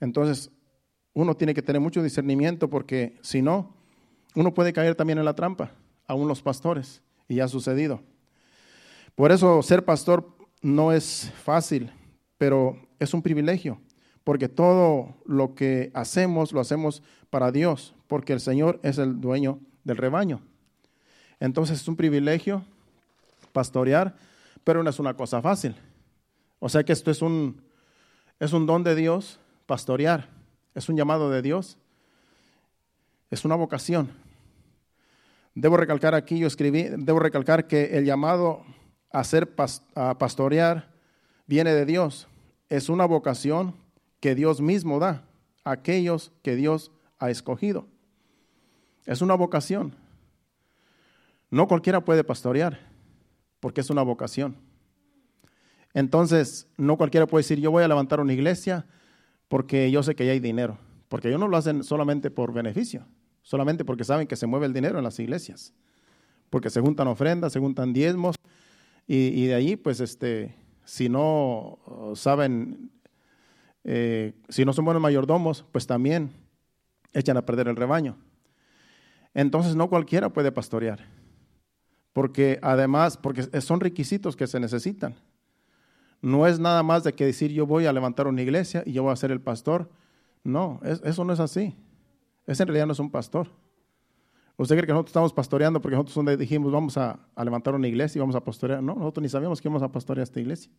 B: Entonces, uno tiene que tener mucho discernimiento porque si no, uno puede caer también en la trampa, aún los pastores, y ya ha sucedido. Por eso ser pastor no es fácil, pero es un privilegio, porque todo lo que hacemos lo hacemos para Dios, porque el Señor es el dueño del rebaño. Entonces es un privilegio pastorear, pero no es una cosa fácil. O sea que esto es un, es un don de Dios, pastorear, es un llamado de Dios, es una vocación. Debo recalcar aquí, yo escribí, debo recalcar que el llamado a ser a pastorear viene de Dios. Es una vocación que Dios mismo da a aquellos que Dios ha escogido. Es una vocación. No cualquiera puede pastorear, porque es una vocación. Entonces, no cualquiera puede decir, yo voy a levantar una iglesia porque yo sé que ya hay dinero, porque ellos no lo hacen solamente por beneficio, solamente porque saben que se mueve el dinero en las iglesias, porque se juntan ofrendas, se juntan diezmos, y, de ahí, pues, este, si no saben, eh, si no son buenos mayordomos, pues también echan a perder el rebaño. Entonces, no cualquiera puede pastorear, porque además, porque son requisitos que se necesitan. No es nada más de que decir yo voy a levantar una iglesia y yo voy a ser el pastor. No, eso no es así. Ese en realidad no es un pastor. ¿Usted cree que nosotros estamos pastoreando porque nosotros dijimos vamos a, levantar una iglesia y vamos a pastorear? No, nosotros ni sabíamos que íbamos a pastorear esta iglesia.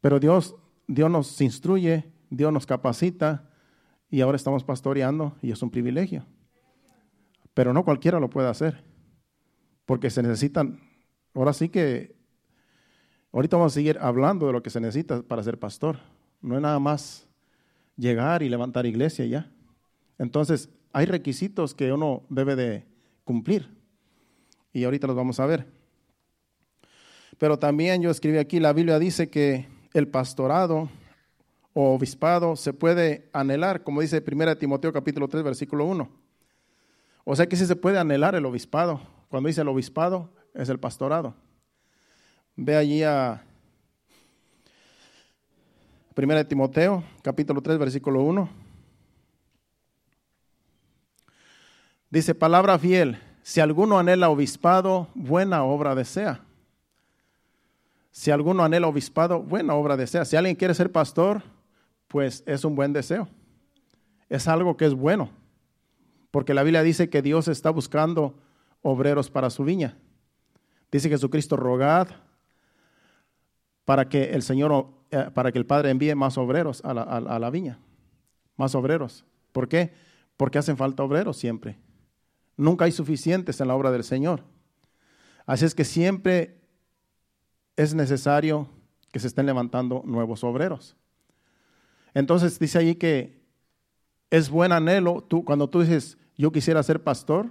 B: Pero Dios, Dios nos instruye, Dios nos capacita y ahora estamos pastoreando y es un privilegio. Pero no cualquiera lo puede hacer porque se necesitan, ahora sí que, ahorita vamos a seguir hablando de lo que se necesita para ser pastor. No es nada más llegar y levantar iglesia ya. Entonces, hay requisitos que uno debe de cumplir. Y ahorita los vamos a ver. Pero también yo escribí aquí, la Biblia dice que el pastorado o obispado se puede anhelar, como dice 1 Timoteo capítulo 3, versículo 1. O sea que sí se puede anhelar el obispado. Cuando dice el obispado, es el pastorado. Ve allí a 1 Timoteo capítulo 3, versículo 1. Dice, palabra fiel, si alguno anhela obispado, buena obra desea. Si alguno anhela obispado, buena obra desea. Si alguien quiere ser pastor, pues es un buen deseo. Es algo que es bueno. Porque la Biblia dice que Dios está buscando obreros para su viña. Dice Jesucristo, rogad para que el Señor, eh, para que el Padre envíe más obreros a la, a la viña. Más obreros. ¿Por qué? Porque hacen falta obreros siempre. Nunca hay suficientes en la obra del Señor. Así es que siempre es necesario que se estén levantando nuevos obreros. Entonces dice ahí que es buen anhelo, tú, cuando tú dices, yo quisiera ser pastor,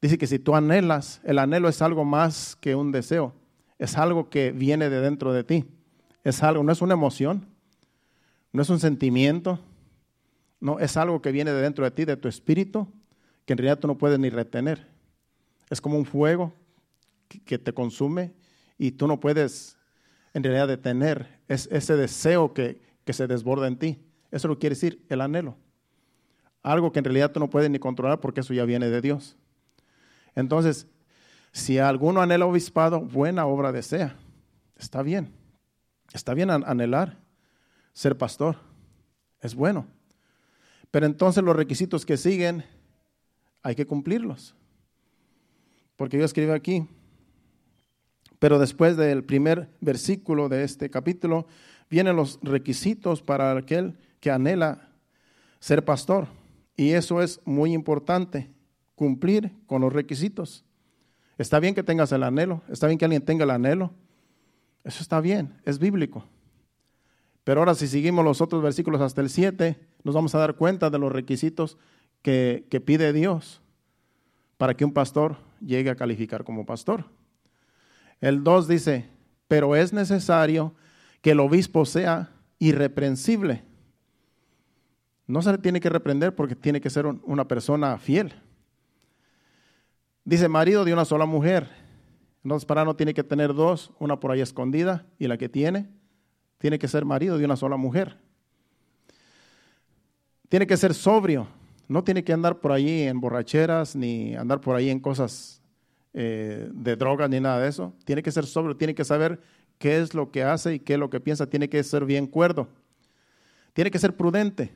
B: dice que si tú anhelas, el anhelo es algo más que un deseo, es algo que viene de dentro de ti, es algo, no es una emoción, no es un sentimiento, no, es algo que viene de dentro de ti, de tu espíritu, que en realidad tú no puedes ni retener. Es como un fuego que te consume y tú no puedes en realidad detener es ese deseo que, que se desborda en ti. Eso lo quiere decir el anhelo. Algo que en realidad tú no puedes ni controlar porque eso ya viene de Dios. Entonces, si alguno anhela obispado, buena obra desea. Está bien. Está bien anhelar ser pastor. Es bueno. Pero entonces los requisitos que siguen hay que cumplirlos. Porque yo escribo aquí, pero después del primer versículo de este capítulo, vienen los requisitos para aquel que anhela ser pastor. Y eso es muy importante, cumplir con los requisitos. Está bien que tengas el anhelo, está bien que alguien tenga el anhelo. Eso está bien, es bíblico. Pero ahora si seguimos los otros versículos hasta el 7, nos vamos a dar cuenta de los requisitos que, pide Dios para que un pastor llegue a calificar como pastor. El 2 dice, pero es necesario que el obispo sea irreprensible. No se le tiene que reprender porque tiene que ser una persona fiel. Dice marido de una sola mujer. Entonces para no tiene que tener dos, una por ahí escondida y la que tiene, tiene que ser marido de una sola mujer. Tiene que ser sobrio, no tiene que andar por ahí en borracheras ni andar por ahí en cosas eh, de drogas ni nada de eso. Tiene que ser sobrio, tiene que saber qué es lo que hace y qué es lo que piensa, tiene que ser bien cuerdo. Tiene que ser prudente.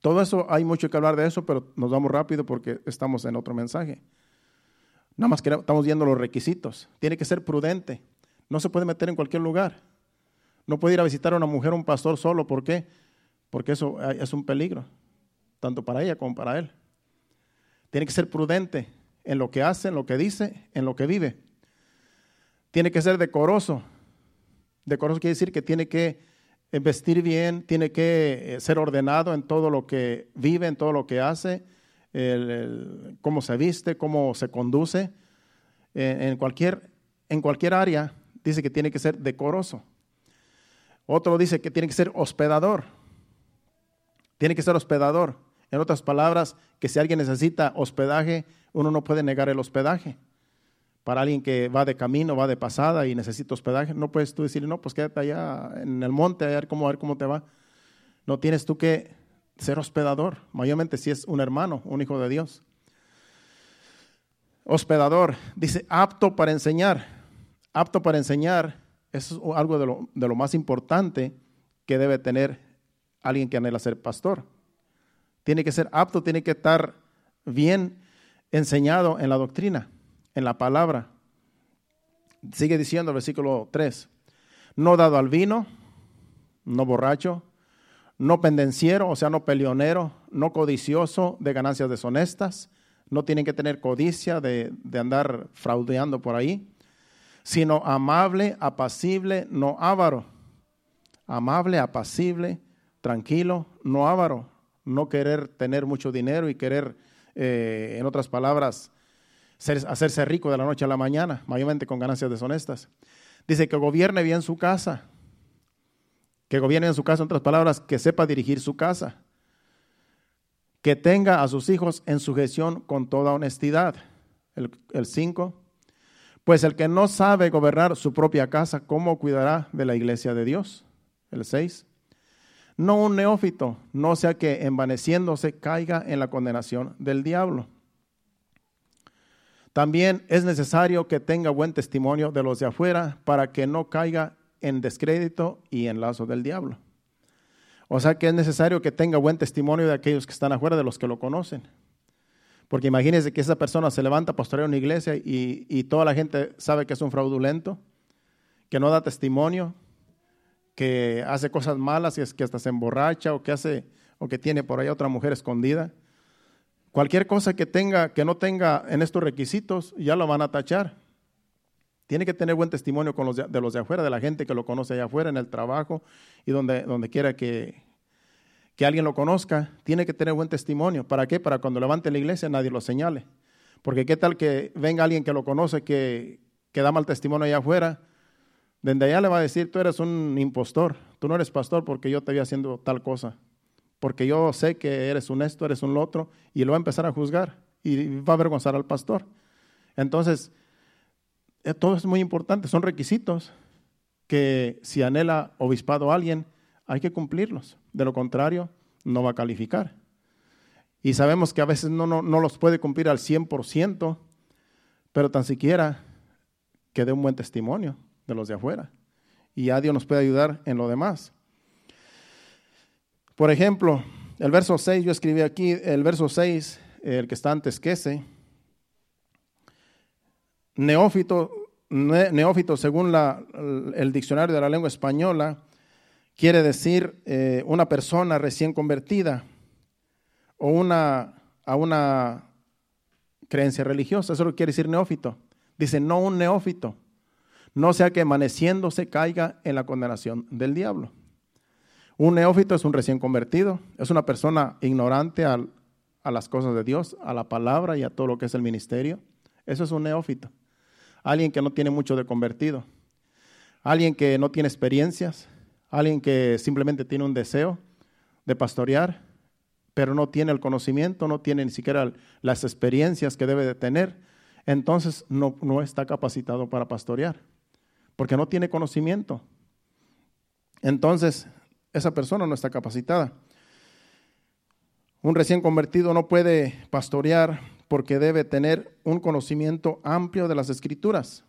B: Todo eso, hay mucho que hablar de eso, pero nos vamos rápido porque estamos en otro mensaje. Nada más que estamos viendo los requisitos. Tiene que ser prudente. No se puede meter en cualquier lugar. No puede ir a visitar a una mujer un pastor solo. ¿Por qué? Porque eso es un peligro, tanto para ella como para él. Tiene que ser prudente en lo que hace, en lo que dice, en lo que vive. Tiene que ser decoroso. Decoroso quiere decir que tiene que vestir bien, tiene que eh, ser ordenado en todo lo que vive, en todo lo que hace, cómo se viste, cómo se conduce. en, cualquier, en cualquier área dice que tiene que ser decoroso. Otro dice que tiene que ser hospedador. Tiene que ser hospedador. En otras palabras, que si alguien necesita hospedaje, uno no puede negar el hospedaje. Para alguien que va de camino, va de pasada y necesita hospedaje, no puedes tú decirle, no, pues quédate allá en el monte a ver cómo, ver cómo te va. No tienes tú que ser hospedador, mayormente si es un hermano, un hijo de Dios. Hospedador, dice, apto para enseñar. Apto para enseñar, es algo de lo, de lo más importante que debe tener alguien que anhela ser pastor. Tiene que ser apto, tiene que estar bien enseñado en la doctrina, en la palabra. Sigue diciendo el versículo 3, no dado al vino, no borracho, no pendenciero, o sea, no peleonero, no codicioso de ganancias deshonestas, no tienen que tener codicia de, de andar fraudeando por ahí, sino amable, apacible, no avaro. Amable, apacible, tranquilo, no avaro, no querer tener mucho dinero y querer eh, en otras palabras, hacerse rico de la noche a la mañana, mayormente con ganancias deshonestas. Dice que gobierne bien su casa, que gobierne en su casa, en otras palabras, que sepa dirigir su casa, que tenga a sus hijos en sujeción con toda honestidad. El 5. Pues el que no sabe gobernar su propia casa, ¿cómo cuidará de la iglesia de Dios? El 6 no un neófito, no sea que envaneciéndose caiga en la condenación del diablo. También es necesario que tenga buen testimonio de los de afuera para que no caiga en descrédito y en lazo del diablo. O sea que es necesario que tenga buen testimonio de aquellos que están afuera, de los que lo conocen. Porque imagínense que esa persona se levanta a pastorear una iglesia y, y toda la gente sabe que es un fraudulento, que no da testimonio, que hace cosas malas y es que hasta se emborracha o que hace o que tiene por ahí otra mujer escondida. Cualquier cosa que tenga que no tenga en estos requisitos ya lo van a tachar. Tiene que tener buen testimonio con los de, los de afuera, de la gente que lo conoce allá afuera, en el trabajo y donde, donde quiera que, que alguien lo conozca. Tiene que tener buen testimonio. ¿Para qué? Para cuando levante la iglesia nadie lo señale. Porque qué tal que venga alguien que lo conoce, que, que da mal testimonio allá afuera desde allá le va a decir, tú eres un impostor, tú no eres pastor porque yo te vi haciendo tal cosa, porque yo sé que eres un esto, eres un lo otro, y lo va a empezar a juzgar y va a avergonzar al pastor. Entonces, eh, todo es muy importante, son requisitos que si anhela obispado alguien, hay que cumplirlos. De lo contrario, no va a calificar. Y sabemos que a veces no, no, no los puede cumplir al 100%, pero tan siquiera que dé un buen testimonio de los de afuera. Y ya Dios nos puede ayudar en lo demás. Por ejemplo, el verso 6, yo escribí aquí, el verso 6, el que está antes que ese. Neófito, neófito según el diccionario de la lengua española, quiere decir eh, una persona recién convertida o una, a una creencia religiosa. Eso lo quiere decir neófito. Dice, no un neófito no sea que amaneciéndose caiga en la condenación del diablo. Un neófito es un recién convertido, es una persona ignorante a las cosas de Dios, a la palabra y a todo lo que es el ministerio. Eso es un neófito. Alguien que no tiene mucho de convertido. Alguien que no tiene experiencias. Alguien que simplemente tiene un deseo de pastorear, pero no tiene el conocimiento, no tiene ni siquiera las experiencias que debe de tener. Entonces no, no está capacitado para pastorear porque no tiene conocimiento. Entonces, esa persona no está capacitada. Un recién convertido no puede pastorear porque debe tener un conocimiento amplio de las escrituras.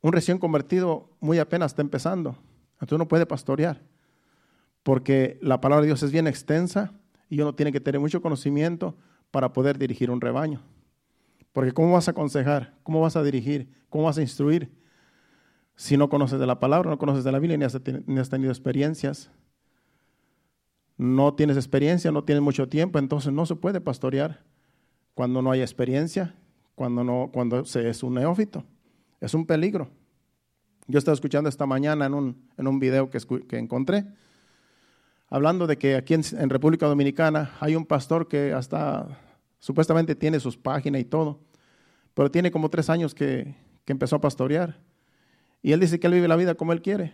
B: un recién convertido muy apenas está empezando. Entonces no puede pastorear, porque la palabra de Dios es bien extensa y uno tiene que tener mucho conocimiento para poder dirigir un rebaño. Porque ¿cómo vas a aconsejar? ¿Cómo vas a dirigir? ¿Cómo vas a instruir? Si no conoces de la palabra, no conoces de la Biblia, ni has, tenido experiencias. No tienes experiencia, no tienes mucho tiempo, entonces no se puede pastorear cuando no hay experiencia, cuando, no, se es un neófito. Es un peligro. Yo estaba escuchando esta mañana en un, video que, encontré, hablando de que aquí en, República Dominicana hay un pastor que hasta supuestamente tiene sus páginas y todo, pero tiene como tres años que empezó a pastorear. Y él dice que él vive la vida como él quiere.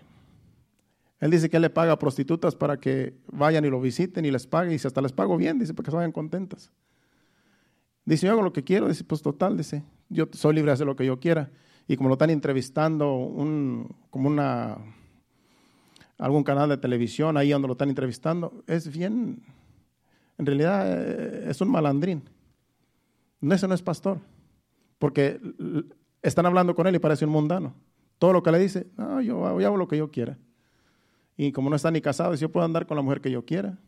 B: Él dice que él le paga a prostitutas para que vayan y lo visiten y les pague, y dice, hasta les pago bien, dice, para que se vayan contentas. Dice, yo hago lo que quiero, dice, pues total, dice, yo soy libre de hacer lo que yo quiera y como lo están entrevistando, un, como una, algún canal de televisión ahí donde lo están entrevistando, es bien, en realidad eh, es un malandrín. No, ese no es pastor, porque están hablando con él y parece un mundano. Todo lo que le dice, no, yo, hago lo que yo quiera. Y como no está ni casado, dice, yo puedo andar con la mujer que yo quiera.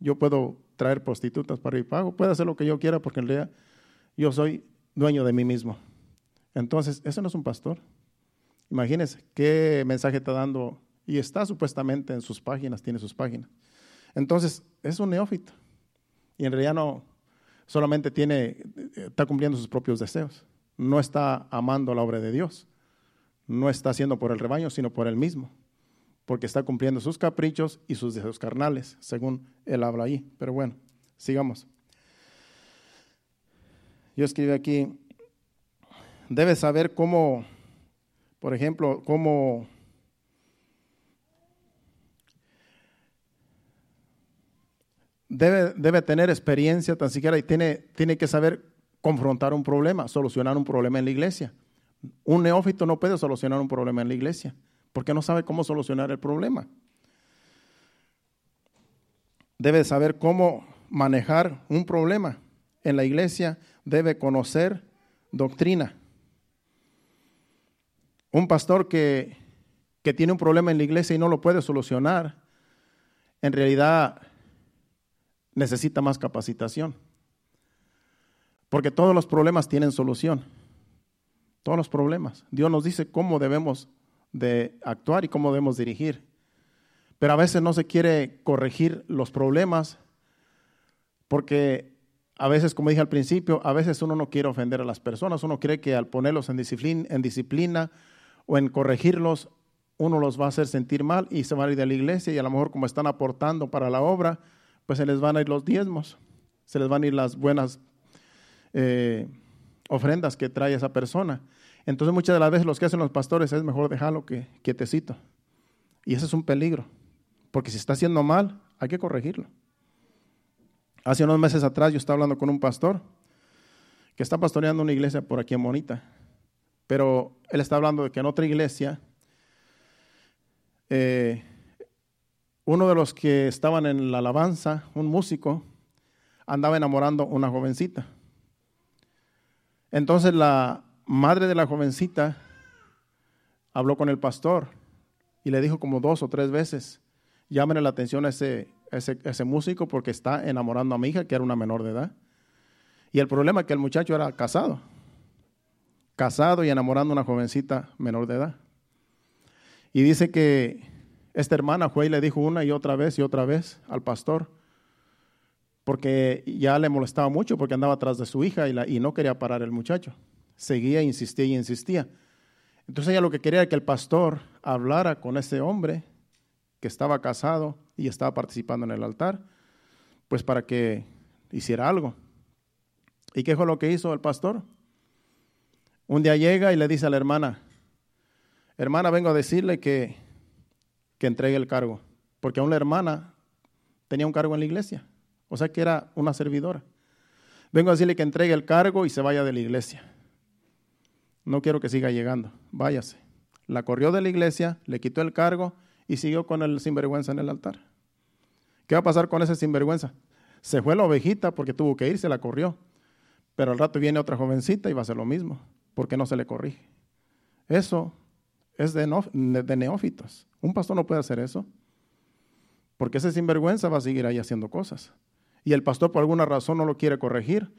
B: Yo puedo traer prostitutas para ir pago, puedo hacer lo que yo quiera porque en realidad yo soy dueño de mí mismo. Entonces, eso no es un pastor. Imagínense qué mensaje está dando y está supuestamente en sus páginas, tiene sus páginas. Entonces, es un neófito. Y en realidad no, solamente tiene, está cumpliendo sus propios deseos. No está amando la obra de Dios. No está haciendo por el rebaño, sino por él mismo. Porque está cumpliendo sus caprichos y sus deseos carnales, según él habla ahí. Pero bueno, sigamos. Yo escribí aquí, debe saber cómo, por ejemplo, cómo debe, debe tener experiencia tan siquiera y tiene, tiene que saber confrontar un problema, solucionar un problema en la iglesia. Un neófito no puede solucionar un problema en la iglesia porque no sabe cómo solucionar el problema. Debe saber cómo manejar un problema en la iglesia, debe conocer doctrina. Un pastor que, tiene un problema en la iglesia y no lo puede solucionar, en realidad necesita más capacitación. Porque todos los problemas tienen solución. Todos los problemas. Dios nos dice cómo debemos de actuar y cómo debemos dirigir. Pero a veces no se quiere corregir los problemas porque a veces, como dije al principio, a veces uno no quiere ofender a las personas, uno cree que al ponerlos en disciplina, en disciplina o en corregirlos, uno los va a hacer sentir mal y se van a ir de la iglesia y a lo mejor como están aportando para la obra, pues se les van a ir los diezmos, se les van a ir las buenas eh, ofrendas que trae esa persona. Entonces muchas de las veces lo que hacen los pastores es mejor dejarlo que quietecito. Y ese es un peligro, porque si está haciendo mal, hay que corregirlo. Hace unos meses atrás yo estaba hablando con un pastor que está pastoreando una iglesia por aquí en Bonita. Pero él está hablando de que en otra iglesia, eh, uno de los que estaban en la alabanza, un músico, andaba enamorando a una jovencita. Entonces la madre de la jovencita habló con el pastor y le dijo como dos o tres veces, llámenle la atención a ese, ese, ese músico porque está enamorando a mi hija, que era una menor de edad. Y el problema es que el muchacho era casado casado y enamorando a una jovencita menor de edad. Y dice que esta hermana fue y le dijo una y otra vez y otra vez al pastor, porque ya le molestaba mucho porque andaba atrás de su hija y, la, y no quería parar el muchacho. Seguía, insistía y insistía. Entonces ella lo que quería era que el pastor hablara con ese hombre que estaba casado y estaba participando en el altar, pues para que hiciera algo. ¿Y qué fue lo que hizo el pastor? Un día llega y le dice a la hermana, hermana, vengo a decirle que, que entregue el cargo, porque aún la hermana tenía un cargo en la iglesia, o sea que era una servidora. Vengo a decirle que entregue el cargo y se vaya de la iglesia. No quiero que siga llegando, váyase. La corrió de la iglesia, le quitó el cargo y siguió con el sinvergüenza en el altar. ¿Qué va a pasar con ese sinvergüenza? Se fue la ovejita porque tuvo que irse, la corrió. Pero al rato viene otra jovencita y va a hacer lo mismo porque no se le corrige. Eso es de, de neófitos. Un pastor no puede hacer eso. Porque ese sinvergüenza va a seguir ahí haciendo cosas. Y el pastor por alguna razón no lo quiere corregir.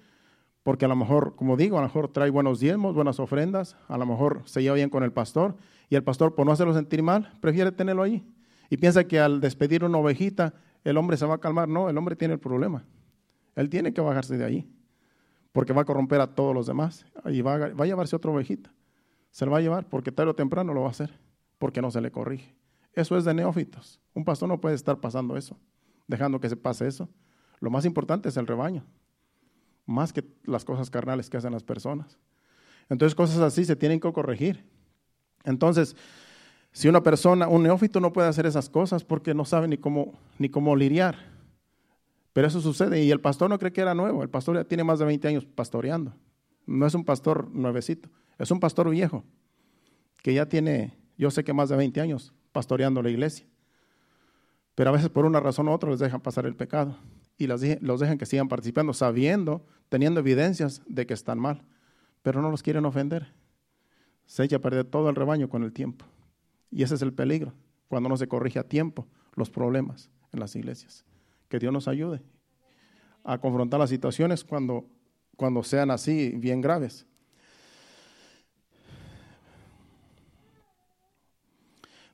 B: Porque a lo mejor, como digo, a lo mejor trae buenos diezmos, buenas ofrendas, a lo mejor se lleva bien con el pastor. Y el pastor, por no hacerlo sentir mal, prefiere tenerlo ahí. Y piensa que al despedir una ovejita, el hombre se va a calmar. No, el hombre tiene el problema. Él tiene que bajarse de ahí. Porque va a corromper a todos los demás. Y va a, va a llevarse otra ovejita. Se lo va a llevar porque tarde o temprano lo va a hacer. Porque no se le corrige. Eso es de neófitos. Un pastor no puede estar pasando eso, dejando que se pase eso. Lo más importante es el rebaño, más que las cosas carnales que hacen las personas. Entonces cosas así se tienen que corregir. Entonces, si una persona, un neófito no puede hacer esas cosas porque no sabe ni cómo, ni cómo lidiar. Pero eso sucede y el pastor no cree que era nuevo. El pastor ya tiene más de 20 años pastoreando. No es un pastor nuevecito, es un pastor viejo que ya tiene, yo sé que más de 20 años pastoreando la iglesia. Pero a veces por una razón u otra les dejan pasar el pecado y los dejan que sigan participando, sabiendo, teniendo evidencias de que están mal, pero no los quieren ofender. Se echa a perder todo el rebaño con el tiempo. Y ese es el peligro, cuando no se corrige a tiempo los problemas en las iglesias. Que Dios nos ayude a confrontar las situaciones cuando, cuando sean así bien graves.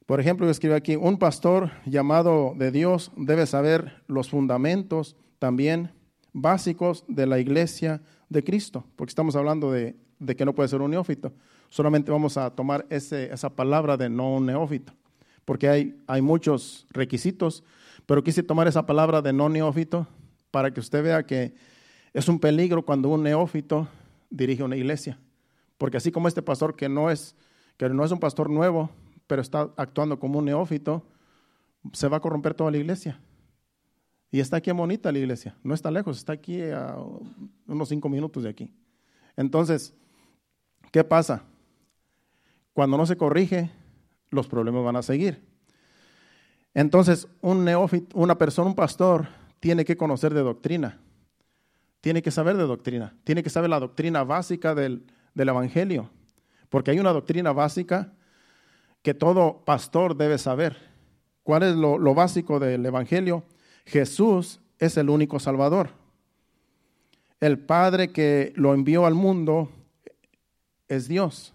B: Por ejemplo, yo escribo aquí, un pastor llamado de Dios debe saber los fundamentos también básicos de la iglesia de Cristo, porque estamos hablando de, que no puede ser un neófito. Solamente vamos a tomar ese, esa palabra de no un neófito, porque hay, hay muchos requisitos, pero quise tomar esa palabra de no neófito para que usted vea que es un peligro cuando un neófito dirige una iglesia, porque así como este pastor que no es, que no es un pastor nuevo, pero está actuando como un neófito, se va a corromper toda la iglesia. Y está aquí Bonita la iglesia, no está lejos, está aquí a unos cinco minutos de aquí. Entonces, ¿qué pasa? Cuando no se corrige, los problemas van a seguir. Entonces, un neófito, una persona, un pastor, tiene que conocer de doctrina, tiene que saber de doctrina, tiene que saber la doctrina básica del, del Evangelio, porque hay una doctrina básica que todo pastor debe saber. ¿Cuál es lo, básico del Evangelio? Jesús es el único Salvador. El Padre que lo envió al mundo es Dios.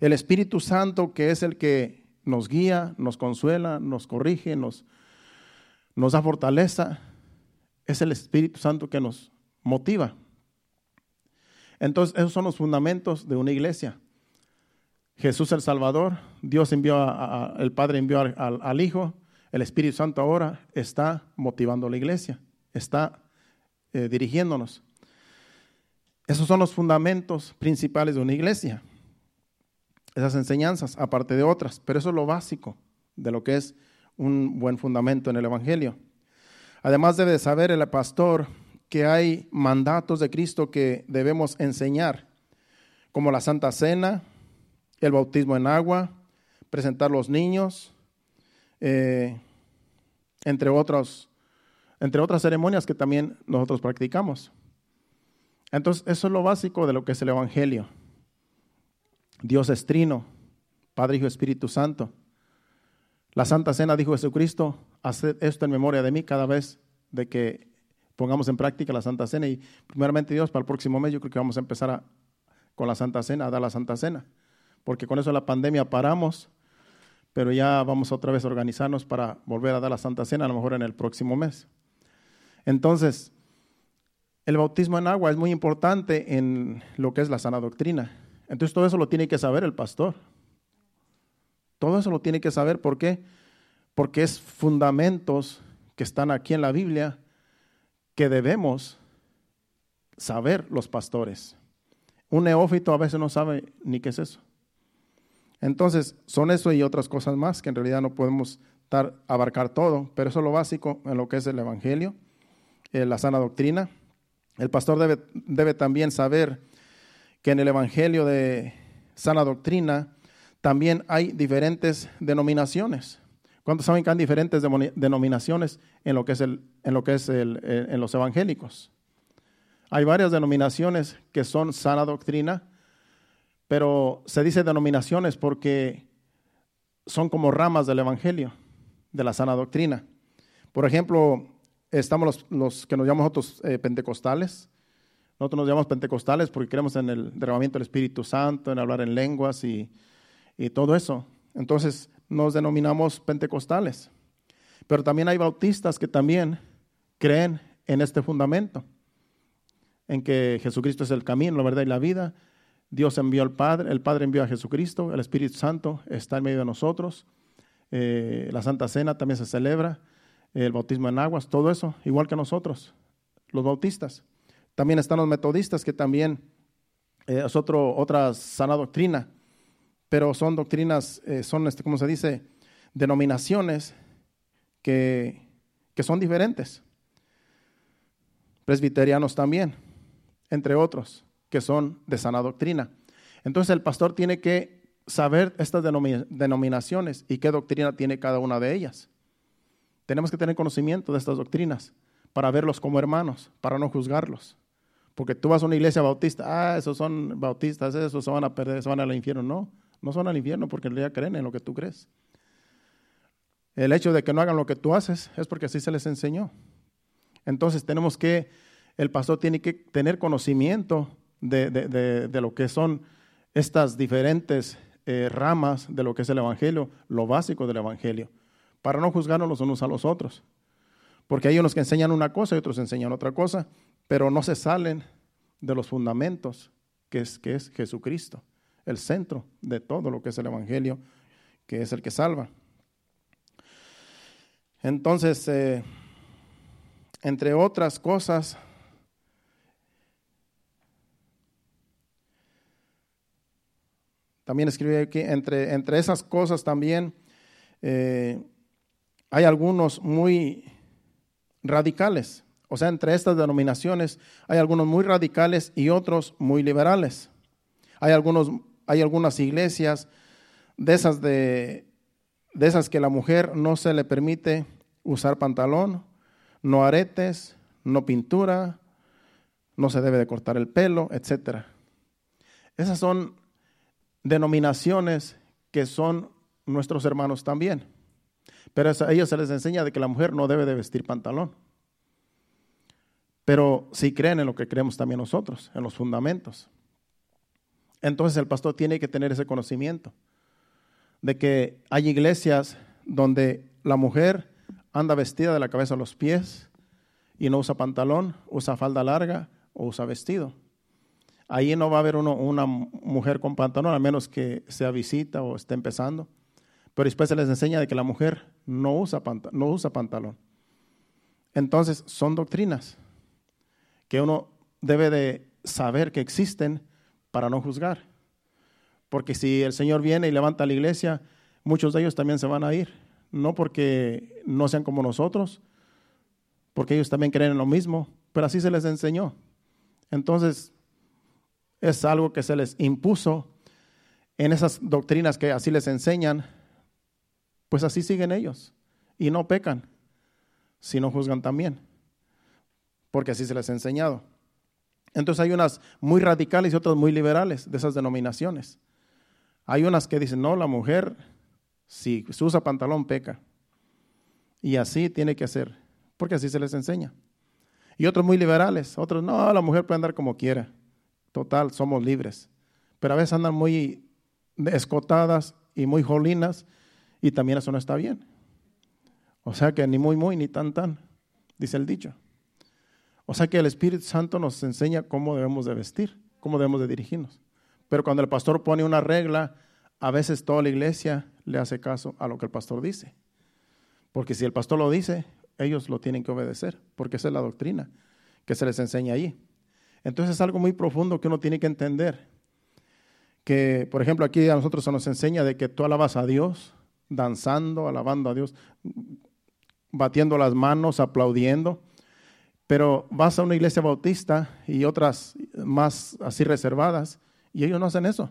B: El Espíritu Santo que es el que nos guía, nos consuela, nos corrige, nos, nos da fortaleza, es el Espíritu Santo que nos motiva. Entonces, esos son los fundamentos de una iglesia. Jesús el Salvador, Dios envió, a, el Padre envió al, Hijo, el Espíritu Santo ahora está motivando a la iglesia, está eh, dirigiéndonos. Esos son los fundamentos principales de una iglesia, esas enseñanzas, aparte de otras, pero eso es lo básico de lo que es un buen fundamento en el Evangelio. Además debe saber el pastor que hay mandatos de Cristo que debemos enseñar, como la Santa Cena, el bautismo en agua, presentar los niños, eh, entre, otros, entre otras ceremonias que también nosotros practicamos. Entonces, eso es lo básico de lo que es el Evangelio. Dios es trino, Padre, Hijo, Espíritu Santo. La Santa Cena, dijo Jesucristo, haced esto en memoria de mí cada vez de que pongamos en práctica la Santa Cena. Y primeramente Dios, para el próximo mes yo creo que vamos a empezar con la Santa Cena, a dar la Santa Cena porque con eso la pandemia paramos, pero ya vamos otra vez a organizarnos para volver a dar la Santa Cena, a lo mejor en el próximo mes. Entonces, el bautismo en agua es muy importante en lo que es la sana doctrina. Entonces, todo eso lo tiene que saber el pastor. Todo eso lo tiene que saber, ¿por qué? Porque es fundamentos que están aquí en la Biblia que debemos saber los pastores. Un neófito a veces no sabe ni qué es eso. Entonces, son eso y otras cosas más que en realidad no podemos abarcar todo, pero eso es lo básico en lo que es el Evangelio, eh, la sana doctrina. El pastor debe, debe también saber que en el Evangelio de sana doctrina también hay diferentes denominaciones. ¿Cuántos saben que hay diferentes denominaciones en lo que es, el, en, lo que es el, eh, en los evangélicos? Hay varias denominaciones que son sana doctrina, pero se dice denominaciones porque son como ramas del Evangelio, de la sana doctrina. Por ejemplo, estamos los, que nos llamamos nosotros eh, pentecostales. Nosotros nos llamamos pentecostales porque creemos en el derramamiento del Espíritu Santo, en hablar en lenguas y todo eso. Entonces nos denominamos pentecostales. Pero también hay bautistas que también creen en este fundamento, en que Jesucristo es el camino, la verdad y la vida. Dios envió al Padre, el Padre envió a Jesucristo, el Espíritu Santo está en medio de nosotros. Eh, la Santa Cena también se celebra, el bautismo en aguas, todo eso, igual que nosotros, los bautistas. También están los metodistas, que también eh, es otro, otra sana doctrina, pero son doctrinas, eh, son, este, como se dice, denominaciones que, que son diferentes. Presbiterianos también, entre otros, que son de sana doctrina. Entonces el pastor tiene que saber estas denominaciones y qué doctrina tiene cada una de ellas. Tenemos que tener conocimiento de estas doctrinas para verlos como hermanos, para no juzgarlos. Porque tú vas a una iglesia bautista, ah, esos son bautistas, esos se van a perder, se van al infierno. No, no son al infierno porque en realidad creen en lo que tú crees. El hecho de que no hagan lo que tú haces es porque así se les enseñó. Entonces tenemos que, el pastor tiene que tener conocimiento de, lo que son estas diferentes eh, ramas de lo que es el Evangelio, lo básico del Evangelio, para no juzgarnos los unos a los otros. Porque hay unos que enseñan una cosa y otros enseñan otra cosa, pero no se salen de los fundamentos que es, que es Jesucristo, el centro de todo lo que es el Evangelio, que es el que salva. Entonces, eh, entre otras cosas, también escribí aquí, entre, entre esas cosas también eh, hay algunos muy radicales. O sea, entre estas denominaciones hay algunos muy radicales y otros muy liberales. Hay, algunos, hay algunas iglesias de esas, de, de esas que la mujer no se le permite usar pantalón, no aretes, no pintura, no se debe de cortar el pelo, etc. Esas son denominaciones que son nuestros hermanos también. Pero a ellos se les enseña de que la mujer no debe de vestir pantalón. Pero si creen en lo que creemos también nosotros, en los fundamentos. Entonces el pastor tiene que tener ese conocimiento de que hay iglesias donde la mujer anda vestida de la cabeza a los pies y no usa pantalón, usa falda larga o usa vestido. Ahí no va a haber una mujer con pantalón, a menos que sea visita o esté empezando. Pero después se les enseña de que la mujer no usa, pantalón. Entonces, son doctrinas que uno debe de saber que existen para no juzgar. Porque si el Señor viene y levanta la iglesia, muchos de ellos también se van a ir no porque no sean como nosotros, porque ellos también creen en lo mismo, pero así se les enseñó. Entonces, es algo que se les impuso en esas doctrinas que así les enseñan, pues así siguen ellos y no pecan, si no juzgan también, porque así se les ha enseñado. Entonces hay unas muy radicales y otras muy liberales de esas denominaciones. Hay unas que dicen, no, la mujer si se usa pantalón, peca. Y así tiene que ser, porque así se les enseña. Y otros muy liberales, otros, no, la mujer puede andar como quiera. Total, somos libres. Pero a veces andan muy escotadas y muy jolinas, y también eso no está bien. O sea que ni muy, muy, ni tan, tan, dice el dicho. O sea que el Espíritu Santo nos enseña cómo debemos de vestir, cómo debemos de dirigirnos. Pero cuando el pastor pone una regla, a veces toda la iglesia le hace caso a lo que el pastor dice. Porque si el pastor lo dice, ellos lo tienen que obedecer, porque esa es la doctrina que se les enseña allí. Entonces es algo muy profundo que uno tiene que entender. Que, por ejemplo, aquí a nosotros se nos enseña de que tú alabas a Dios, danzando, alabando a Dios, batiendo las manos, aplaudiendo. Pero vas a una iglesia bautista y otras más así reservadas, y ellos no hacen eso.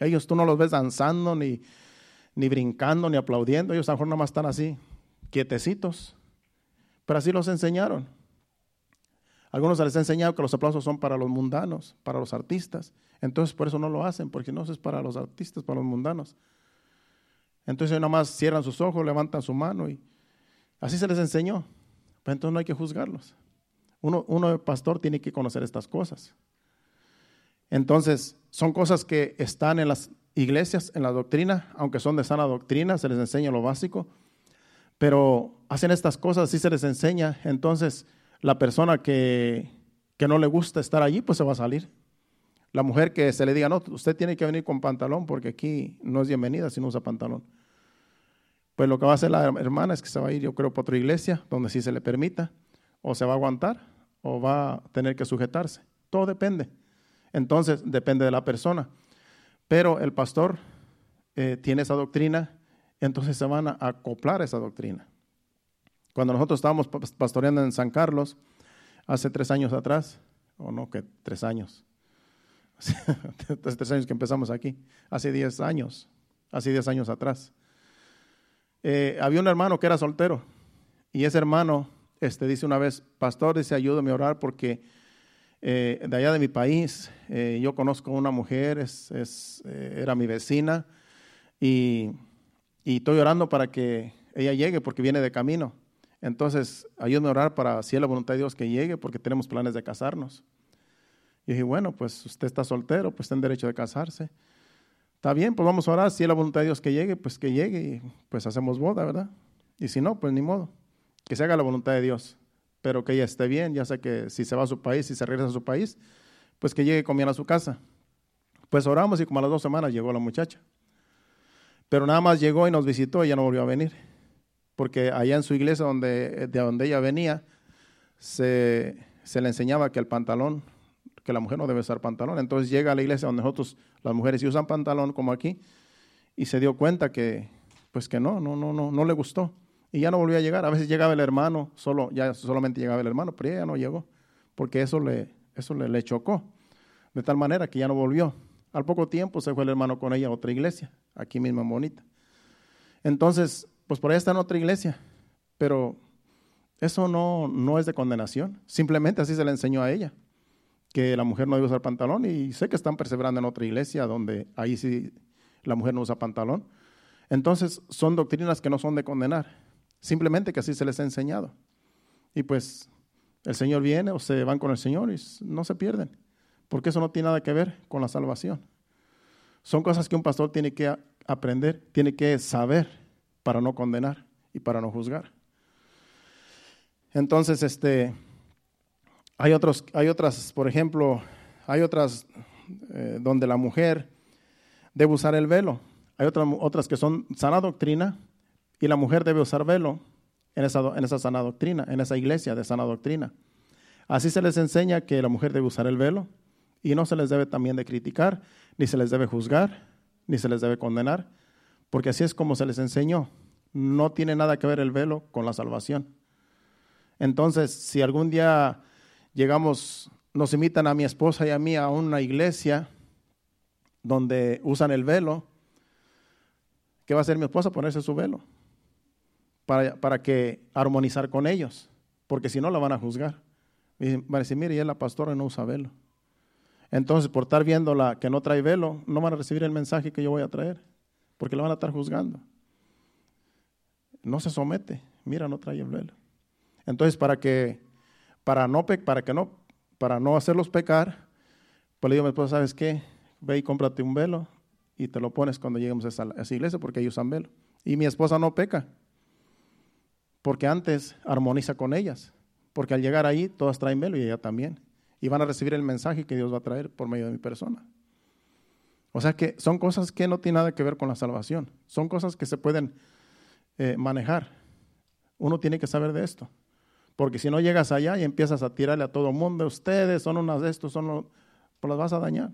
B: Ellos tú no los ves danzando, ni, ni brincando, ni aplaudiendo. Ellos a lo mejor nada más están así, quietecitos. Pero así los enseñaron. Algunos les ha enseñado que los aplausos son para los mundanos, para los artistas. Entonces por eso no lo hacen, porque no es para los artistas, para los mundanos. Entonces nada más cierran sus ojos, levantan su mano y así se les enseñó. Pero entonces no hay que juzgarlos. Uno, uno pastor tiene que conocer estas cosas. Entonces, son cosas que están en las iglesias, en la doctrina, aunque son de sana doctrina, se les enseña lo básico, pero hacen estas cosas, sí se les enseña, entonces la persona que, que no le gusta estar allí, pues se va a salir. La mujer que se le diga, no, usted tiene que venir con pantalón porque aquí no es bienvenida si no usa pantalón. Pues lo que va a hacer la hermana es que se va a ir, yo creo, para otra iglesia donde sí se le permita, o se va a aguantar, o va a tener que sujetarse. Todo depende. Entonces, depende de la persona. Pero el pastor eh, tiene esa doctrina, entonces se van a acoplar a esa doctrina. Cuando nosotros estábamos pastoreando en San Carlos, hace tres años atrás, o no, que tres años, *laughs* hace tres años que empezamos aquí, hace diez años, hace diez años atrás, eh, había un hermano que era soltero, y ese hermano este, dice una vez, pastor, dice, ayúdame a orar porque eh, de allá de mi país. Eh, yo conozco una mujer, es, eh, era mi vecina, y, estoy orando para que ella llegue porque viene de camino. Entonces, ayúdame a orar para, si es la voluntad de Dios, que llegue porque tenemos planes de casarnos. Y dije, bueno, pues usted está soltero, pues en derecho de casarse. Está bien, pues vamos a orar, si es la voluntad de Dios que llegue, pues que llegue y pues hacemos boda, ¿verdad? Y si no, pues ni modo, que se haga la voluntad de Dios pero que ella esté bien, ya sé que si se va a su país, si se regresa a su país, pues que llegue con bien a su casa. Pues oramos y como a las dos semanas llegó la muchacha. Pero nada más llegó y nos visitó y ya no volvió a venir. Porque allá en su iglesia donde, de donde ella venía, se, se le enseñaba que el pantalón, que la mujer no debe usar pantalón. Entonces llega a la iglesia donde nosotros, las mujeres, usan pantalón como aquí, y se dio cuenta que, pues que no, no, no, no, no le gustó y ya no volvió a llegar. A veces llegaba el hermano, solo, ya solamente llegaba el hermano, pero ella no llegó, porque eso le, eso le, chocó, de tal manera que ya no volvió. Al poco tiempo se fue el hermano con ella a otra iglesia, aquí mismo Bonita. Entonces, pues por ahí está en otra iglesia, pero eso no, no es de condenación, simplemente así se le enseñó a ella, que la mujer no debe usar pantalón y sé que están perseverando en otra iglesia donde ahí sí la mujer no usa pantalón. Entonces, son doctrinas que no son de condenar, Simplemente que así se les ha enseñado. Y pues el Señor viene o se van con el Señor y no se pierden, porque eso no tiene nada que ver con la salvación. Son cosas que un pastor tiene que aprender, tiene que saber para no condenar y para no juzgar. Entonces, este, hay, otros, hay otras, por ejemplo, hay otras eh, donde la mujer debe usar el velo. Hay otras, otras que son sana doctrina, y la mujer debe usar velo en esa, en esa sana doctrina, en esa iglesia de sana doctrina. Así se les enseña que la mujer debe usar el velo y no se les debe también de criticar, ni se les debe juzgar, ni se les debe condenar, porque así es como se les enseñó. No tiene nada que ver el velo con la salvación. Entonces, si algún día llegamos, nos invitan a mi esposa y a mí a una iglesia donde usan el velo, ¿qué va a hacer mi esposa? Ponerse su velo para, para que armonizar con ellos, porque si no la van a juzgar. Y van a decir, mire, ella la pastora no usa velo. Entonces, por estar viéndola que no trae velo, no van a recibir el mensaje que yo voy a traer, porque la van a estar juzgando. No se somete, mira, no trae el velo. Entonces, para que, para no, para que no, para no hacerlos pecar, pues le digo a mi esposa, ¿sabes qué? Ve y cómprate un velo y te lo pones cuando lleguemos a esa iglesia, porque ellos usan velo. Y mi esposa no peca porque antes armoniza con ellas, porque al llegar ahí todas traen velo y ella también, y van a recibir el mensaje que Dios va a traer por medio de mi persona. O sea que son cosas que no tienen nada que ver con la salvación, son cosas que se pueden eh, manejar. Uno tiene que saber de esto, porque si no llegas allá y empiezas a tirarle a todo el mundo, ustedes son unas de estos, son los, pues las vas a dañar.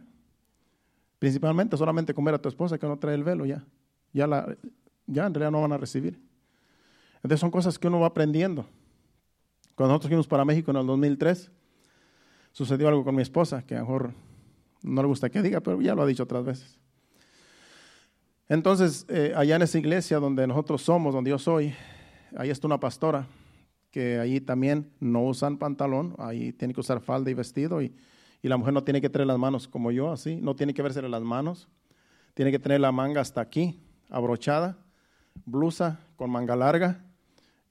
B: Principalmente solamente comer a tu esposa que no trae el velo ya, ya, la, ya en realidad no van a recibir. Entonces son cosas que uno va aprendiendo. Cuando nosotros fuimos para México en el 2003, sucedió algo con mi esposa, que a lo mejor no le gusta que diga, pero ya lo ha dicho otras veces. Entonces, eh, allá en esa iglesia donde nosotros somos, donde yo soy, ahí está una pastora que ahí también no usan pantalón, ahí tiene que usar falda y vestido y, y la mujer no tiene que tener las manos como yo, así, no tiene que verse las manos, tiene que tener la manga hasta aquí, abrochada, blusa con manga larga,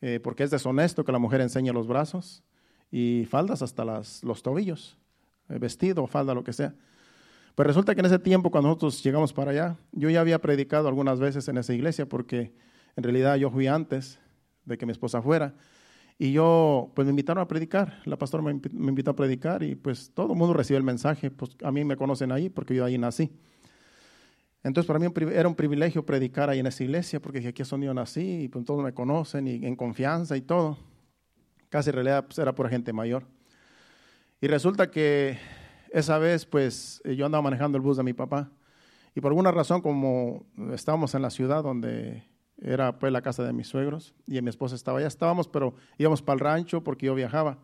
B: eh, porque es deshonesto que la mujer enseñe los brazos y faldas hasta las, los tobillos, eh, vestido, falda, lo que sea. Pues resulta que en ese tiempo, cuando nosotros llegamos para allá, yo ya había predicado algunas veces en esa iglesia, porque en realidad yo fui antes de que mi esposa fuera. Y yo, pues me invitaron a predicar, la pastora me, invitó a predicar y pues todo el mundo recibió el mensaje, pues a mí me conocen ahí porque yo ahí nací. Entonces para mí era un privilegio predicar ahí en esa iglesia porque aquí es donde yo nací y pues todos me conocen y en confianza y todo. Casi en realidad pues, era por gente mayor. Y resulta que esa vez pues yo andaba manejando el bus de mi papá y por alguna razón como estábamos en la ciudad donde era pues la casa de mis suegros y mi esposa estaba allá. Estábamos, pero íbamos para el rancho porque yo viajaba.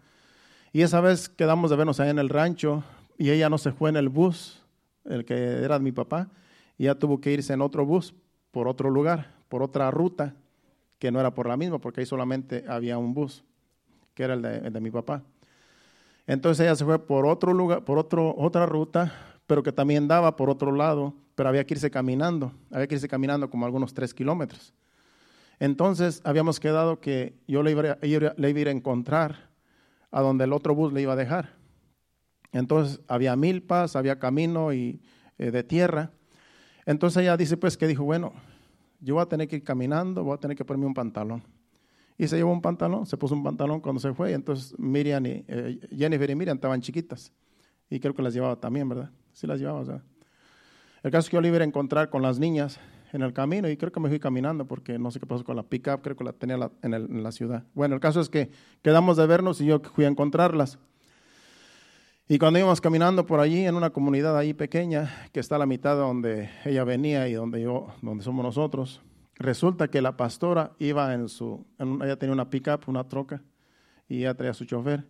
B: Y esa vez quedamos de vernos allá en el rancho y ella no se fue en el bus, el que era mi papá, y ella tuvo que irse en otro bus por otro lugar, por otra ruta, que no era por la misma, porque ahí solamente había un bus, que era el de mi papá. Entonces ella se fue por otro lugar, por otro, otra ruta, pero que también daba por otro lado, pero había que irse caminando, había que irse caminando como algunos tres kilómetros. Entonces habíamos quedado que yo le iba, a, ir a encontrar a donde el otro bus le iba a dejar. Entonces había milpas, había camino y, eh, de tierra. Entonces ella dice pues que dijo, bueno, yo voy a tener que ir caminando, voy a tener que ponerme un pantalón. Y se llevó un pantalón, se puso un pantalón cuando se fue. Entonces Miriam y eh, Jennifer y Miriam estaban chiquitas. Y creo que las llevaba también, ¿verdad? Sí las llevaba. El caso es que yo le iba encontrar con las niñas en el camino y creo que me fui caminando porque no sé qué pasó con la pickup, creo que la tenía en, la ciudad. Bueno, el caso es que quedamos de vernos y yo fui a encontrarlas. Y cuando íbamos caminando por allí, en una comunidad ahí pequeña, que está a la mitad de donde ella venía y donde yo, donde somos nosotros, resulta que la pastora iba en su, ella tenía una pickup, una troca, y ella traía su chofer.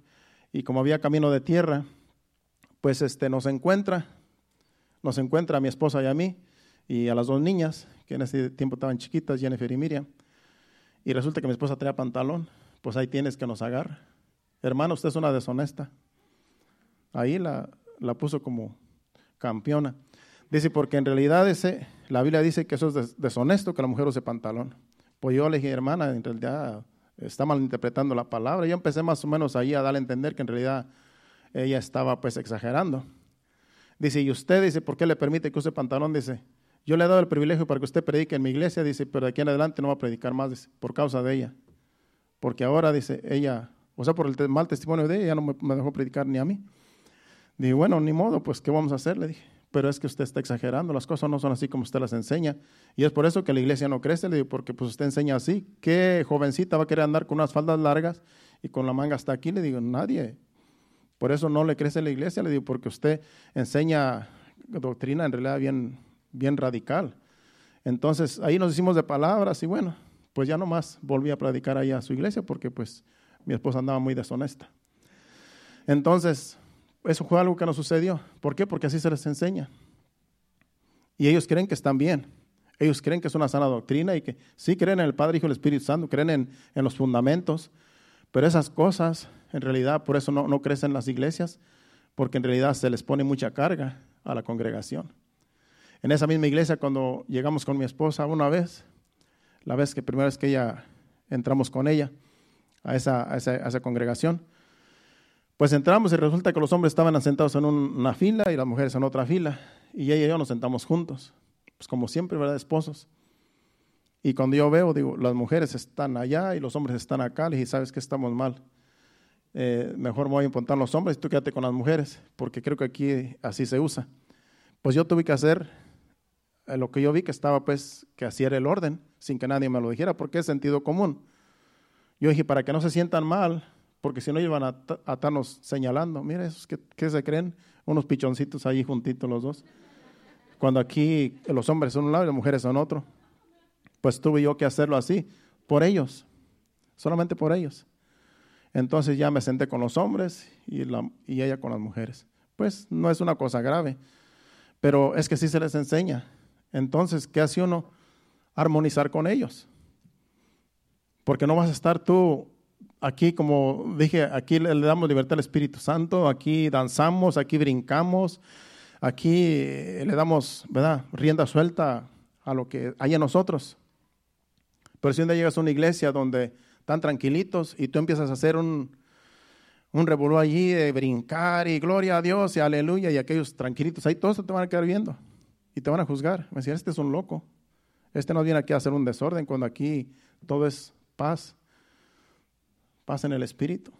B: Y como había camino de tierra, pues este, nos encuentra, nos encuentra a mi esposa y a mí, y a las dos niñas, que en ese tiempo estaban chiquitas, Jennifer y Miriam. Y resulta que mi esposa traía pantalón, pues ahí tienes que nos agarra. Hermano, usted es una deshonesta. Ahí la puso como campeona. Dice, porque en realidad ese, la Biblia dice que eso es deshonesto que la mujer use pantalón. Pues yo le dije, hermana, en realidad está malinterpretando la palabra. Yo empecé más o menos ahí a darle a entender que en realidad ella estaba pues exagerando. Dice, y usted dice, ¿por qué le permite que use pantalón? Dice, yo le he dado el privilegio para que usted predique en mi iglesia, dice, pero de aquí en adelante no va a predicar más, por causa de ella. Porque ahora, dice, ella, o sea, por el mal testimonio de ella, ya no me, dejó predicar ni a mí. Dije, bueno, ni modo, pues, ¿qué vamos a hacer? Le dije, pero es que usted está exagerando, las cosas no son así como usted las enseña. Y es por eso que la iglesia no crece, le digo, porque pues usted enseña así. ¿Qué jovencita va a querer andar con unas faldas largas y con la manga hasta aquí? Le digo, nadie. Por eso no le crece la iglesia, le digo, porque usted enseña doctrina en realidad bien bien radical. Entonces ahí nos hicimos de palabras y bueno, pues ya nomás volví a predicar ahí a su iglesia porque pues mi esposa andaba muy deshonesta. Entonces, eso fue algo que nos sucedió. ¿Por qué? Porque así se les enseña. Y ellos creen que están bien. Ellos creen que es una sana doctrina y que sí creen en el Padre, Hijo y el Espíritu Santo, creen en, los fundamentos, pero esas cosas en realidad por eso no, no crecen las iglesias, porque en realidad se les pone mucha carga a la congregación. En esa misma iglesia, cuando llegamos con mi esposa una vez, la vez que primera vez que ella entramos con ella a esa, a esa, congregación, pues entramos y resulta que los hombres estaban sentados en una fila y las mujeres en otra fila, y ella y yo nos sentamos juntos, pues como siempre, ¿verdad? Esposos. Y cuando yo veo, digo, las mujeres están allá y los hombres están acá, le dije, ¿sabes que estamos mal? Eh, mejor me voy a impontar los hombres y tú quédate con las mujeres, porque creo que aquí así se usa. Pues yo tuve que hacer eh, lo que yo vi que estaba pues que así el orden, sin que nadie me lo dijera, porque es sentido común. Yo dije, para que no se sientan mal, porque si no iban a, estarnos señalando, mira, esos que, se creen, unos pichoncitos ahí juntitos los dos. Cuando aquí los hombres son un lado y las mujeres son otro. Pues tuve yo que hacerlo así, por ellos, solamente por ellos. Entonces ya me senté con los hombres y, la, y ella con las mujeres. Pues no es una cosa grave, pero es que sí se les enseña. Entonces, ¿qué hace uno? Armonizar con ellos. Porque no vas a estar tú aquí, como dije, aquí le, damos libertad al Espíritu Santo, aquí danzamos, aquí brincamos, aquí le damos, ¿verdad?, rienda suelta a lo que hay en nosotros. Pero si un día llegas a una iglesia donde están tranquilitos y tú empiezas a hacer un, un revolú allí de brincar y gloria a Dios y aleluya y aquellos tranquilitos, ahí todos te van a quedar viendo y te van a juzgar. Me decían, este es un loco, este no viene aquí a hacer un desorden cuando aquí todo es paz, paz en el espíritu.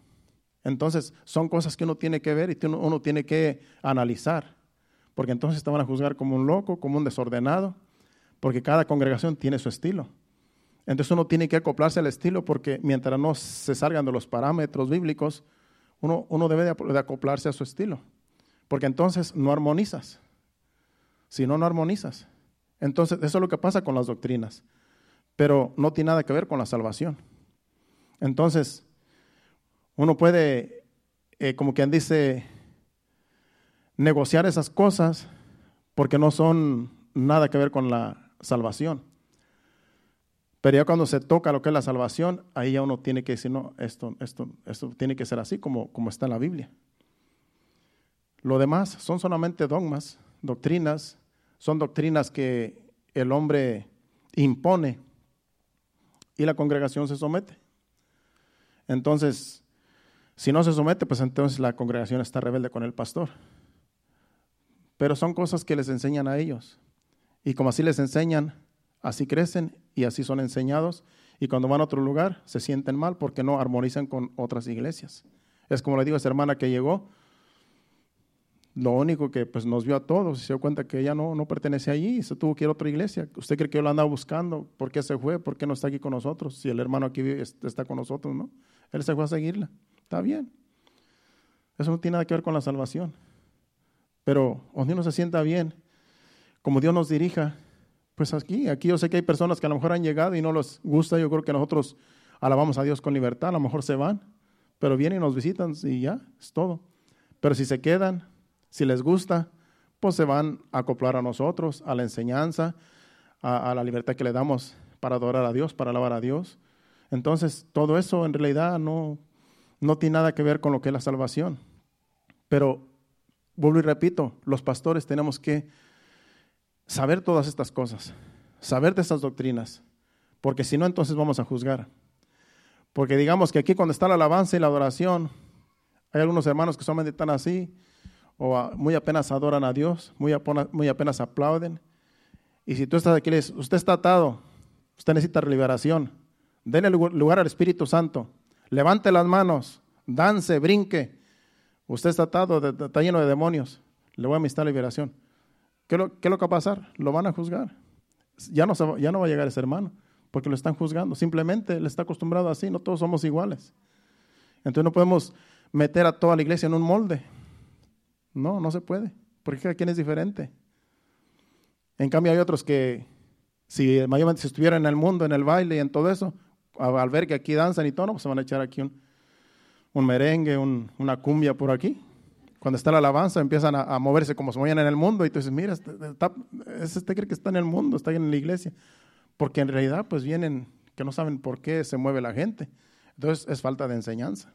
B: Entonces son cosas que uno tiene que ver y uno, uno tiene que analizar, porque entonces te van a juzgar como un loco, como un desordenado, porque cada congregación tiene su estilo. Entonces uno tiene que acoplarse al estilo porque mientras no se salgan de los parámetros bíblicos, uno, uno debe de acoplarse a su estilo. Porque entonces no armonizas. Si no, no armonizas. Entonces, eso es lo que pasa con las doctrinas. Pero no tiene nada que ver con la salvación. Entonces, uno puede, eh, como quien dice, negociar esas cosas porque no son nada que ver con la salvación. Pero ya cuando se toca lo que es la salvación, ahí ya uno tiene que decir, no, esto, esto, esto tiene que ser así como, como está en la Biblia. Lo demás son solamente dogmas, doctrinas, son doctrinas que el hombre impone y la congregación se somete. Entonces, si no se somete, pues entonces la congregación está rebelde con el pastor. Pero son cosas que les enseñan a ellos. Y como así les enseñan, así crecen y así son enseñados. Y cuando van a otro lugar se sienten mal porque no armonizan con otras iglesias. Es como le digo a esa hermana que llegó, lo único que pues, nos vio a todos y se dio cuenta que ella no, no pertenece allí y se tuvo que ir a otra iglesia. ¿Usted cree que yo la andaba buscando? ¿Por qué se fue? ¿Por qué no está aquí con nosotros? Si el hermano aquí está con nosotros, ¿no? Él se fue a seguirla. Está bien. Eso no tiene nada que ver con la salvación. Pero donde uno se sienta bien, como Dios nos dirija, pues aquí, aquí yo sé que hay personas que a lo mejor han llegado y no les gusta, yo creo que nosotros alabamos a Dios con libertad, a lo mejor se van, pero vienen y nos visitan y ya, es todo. Pero si se quedan, si les gusta, pues se van a acoplar a nosotros, a la enseñanza, a, la libertad que le damos para adorar a Dios, para alabar a Dios. Entonces, todo eso en realidad no, no tiene nada que ver con lo que es la salvación. Pero, vuelvo y repito, los pastores tenemos que saber todas estas cosas, saber de estas doctrinas, porque si no, entonces vamos a juzgar. Porque digamos que aquí cuando está la alabanza y la adoración, hay algunos hermanos que solamente están así, o muy apenas adoran a Dios, muy apenas, aplauden. Y si tú estás aquí, usted está atado, usted necesita liberación, denle lugar al Espíritu Santo, levante las manos, dance, brinque. Usted está atado, está lleno de demonios, le voy a amistar liberación. ¿Qué es, lo, que va a pasar? Lo van a juzgar. Ya no, ya no va a llegar ese hermano, porque lo están juzgando. Simplemente le está acostumbrado así, no todos somos iguales. Entonces no podemos meter a toda la iglesia en un molde. No, no se puede, porque cada quien es diferente. En cambio hay otros que, si mayormente si estuvieran en el mundo, en el baile y en todo eso, al ver que aquí danzan y todo, pues se van a echar aquí un, un merengue, una cumbia por aquí cuando está la alabanza, empiezan a, moverse como se mueven en el mundo y tú dices, mira, este, este, cree que está en el mundo, está en la iglesia. Porque en realidad pues vienen que no saben por qué se mueve la gente. Entonces es falta de enseñanza.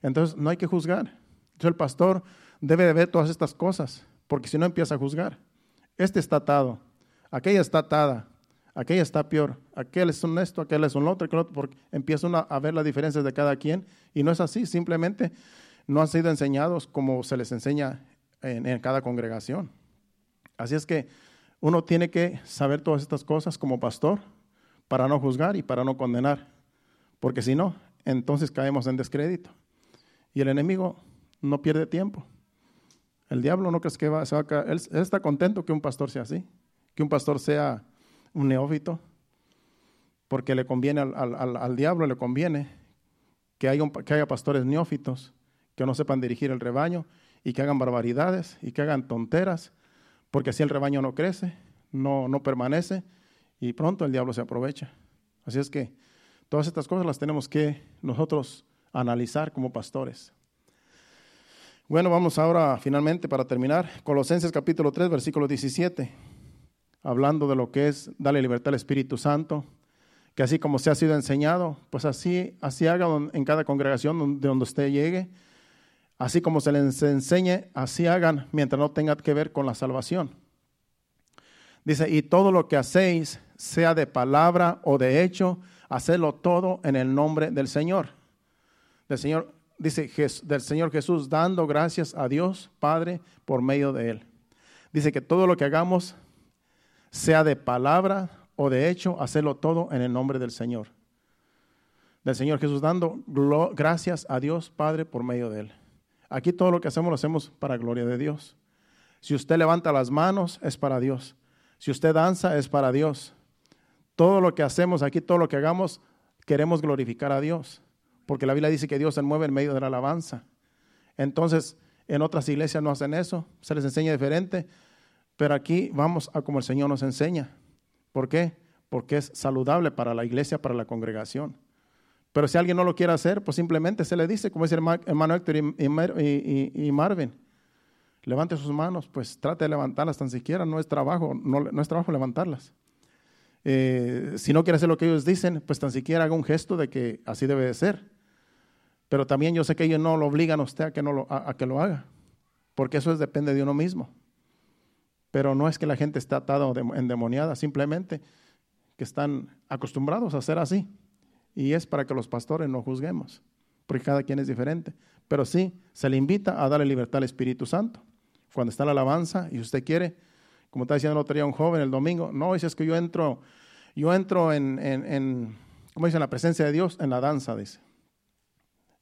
B: Entonces no hay que juzgar. Entonces el pastor debe de ver todas estas cosas, porque si no empieza a juzgar. Este está atado, aquella está atada, aquella está peor, aquel es un esto, aquel es un otro, aquel otro, porque empieza a ver las diferencias de cada quien y no es así, simplemente no han sido enseñados como se les enseña en, cada congregación. Así es que uno tiene que saber todas estas cosas como pastor para no juzgar y para no condenar, porque si no, entonces caemos en descrédito. Y el enemigo no pierde tiempo. El diablo no crees que va, a caer. Él, está contento que un pastor sea así, que un pastor sea un neófito, porque le conviene al, diablo, le conviene que haya, que haya pastores neófitos que no sepan dirigir el rebaño y que hagan barbaridades y que hagan tonteras, porque así el rebaño no crece, no, no permanece y pronto el diablo se aprovecha. Así es que todas estas cosas las tenemos que nosotros analizar como pastores. Bueno, vamos ahora finalmente para terminar, Colosenses capítulo 3, versículo 17, hablando de lo que es darle libertad al Espíritu Santo, que así como se ha sido enseñado, pues así, así haga en cada congregación de donde usted llegue, así como se les enseñe, así hagan mientras no tenga que ver con la salvación. Dice, y todo lo que hacéis, sea de palabra o de hecho, hacedlo todo en el nombre del Señor. Del Señor, dice, del Señor Jesús, dando gracias a Dios Padre por medio de Él. Dice que todo lo que hagamos, sea de palabra o de hecho, hacerlo todo en el nombre del Señor. Del Señor Jesús, dando gracias a Dios Padre por medio de Él. Aquí todo lo que hacemos lo hacemos para gloria de Dios. Si usted levanta las manos, es para Dios. Si usted danza, es para Dios. Todo lo que hacemos aquí, todo lo que hagamos, queremos glorificar a Dios. Porque la Biblia dice que Dios se mueve en medio de la alabanza. Entonces, en otras iglesias no hacen eso, se les enseña diferente. Pero aquí vamos a como el Señor nos enseña. ¿Por qué? Porque es saludable para la iglesia, para la congregación. Pero si alguien no lo quiere hacer, pues simplemente se le dice, como dice el hermano Héctor y, Marvin, levante sus manos, pues trate de levantarlas tan siquiera, no es trabajo, no, es trabajo levantarlas. Eh, si no quiere hacer lo que ellos dicen, pues tan siquiera haga un gesto de que así debe de ser. Pero también yo sé que ellos no lo obligan a usted a que, lo, a que lo haga, porque eso es, depende de uno mismo. Pero no es que la gente esté atada o endemoniada, simplemente que están acostumbrados a hacer así. Y es para que los pastores no juzguemos, porque cada quien es diferente. Pero sí, se le invita a darle libertad al Espíritu Santo. Cuando está la alabanza y usted quiere, como está diciendo otro día un joven el domingo, no, dice es que yo entro, yo entro en, ¿cómo? En la presencia de Dios, en la danza, dice.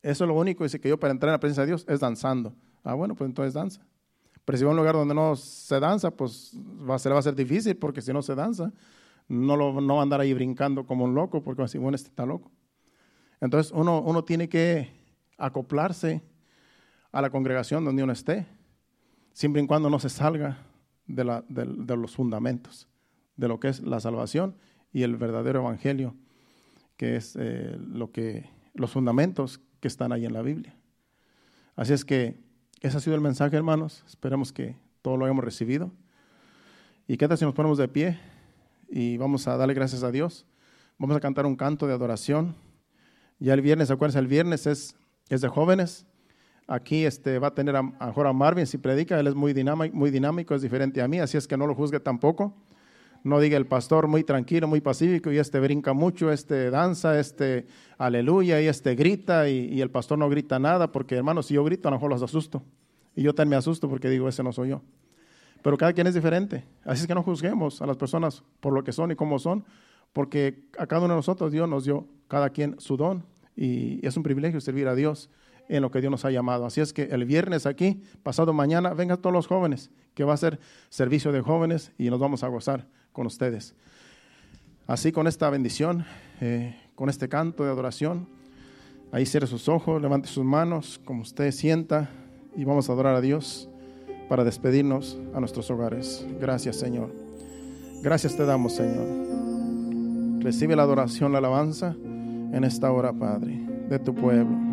B: Eso es lo único, dice que yo para entrar en la presencia de Dios es danzando. Ah, bueno, pues entonces danza. Pero si va a un lugar donde no se danza, pues va, se le va a ser difícil, porque si no se danza, no, lo, no va a andar ahí brincando como un loco, porque va a decir, bueno, este está loco. Entonces uno, uno tiene que acoplarse a la congregación donde uno esté, siempre y cuando no se salga de, la, de, los fundamentos, de lo que es la salvación y el verdadero evangelio, que es eh, lo que, los fundamentos que están ahí en la Biblia. Así es que ese ha sido el mensaje, hermanos. Esperemos que todo lo hayamos recibido. ¿Y qué tal si nos ponemos de pie y vamos a darle gracias a Dios? Vamos a cantar un canto de adoración. Ya el viernes, acuérdense, el viernes es, es de jóvenes. Aquí este, va a tener a, a Marvin si predica. Él es muy dinámico, muy dinámico, es diferente a mí, así es que no lo juzgue tampoco. No diga el pastor muy tranquilo, muy pacífico, y este brinca mucho, este danza, este aleluya, y este grita, y, el pastor no grita nada, porque hermanos, si yo grito, a lo mejor los asusto. Y yo también me asusto porque digo, ese no soy yo. Pero cada quien es diferente. Así es que no juzguemos a las personas por lo que son y cómo son, porque a cada uno de nosotros Dios nos dio cada quien su don, y es un privilegio servir a Dios en lo que Dios nos ha llamado. Así es que el viernes aquí, pasado mañana, vengan todos los jóvenes, que va a ser servicio de jóvenes y nos vamos a gozar con ustedes. Así con esta bendición, eh, con este canto de adoración, ahí cierre sus ojos, levante sus manos, como usted sienta, y vamos a adorar a Dios para despedirnos a nuestros hogares. Gracias, Señor. Gracias te damos, Señor. Recibe la adoración, la alabanza en esta hora, Padre, de tu pueblo.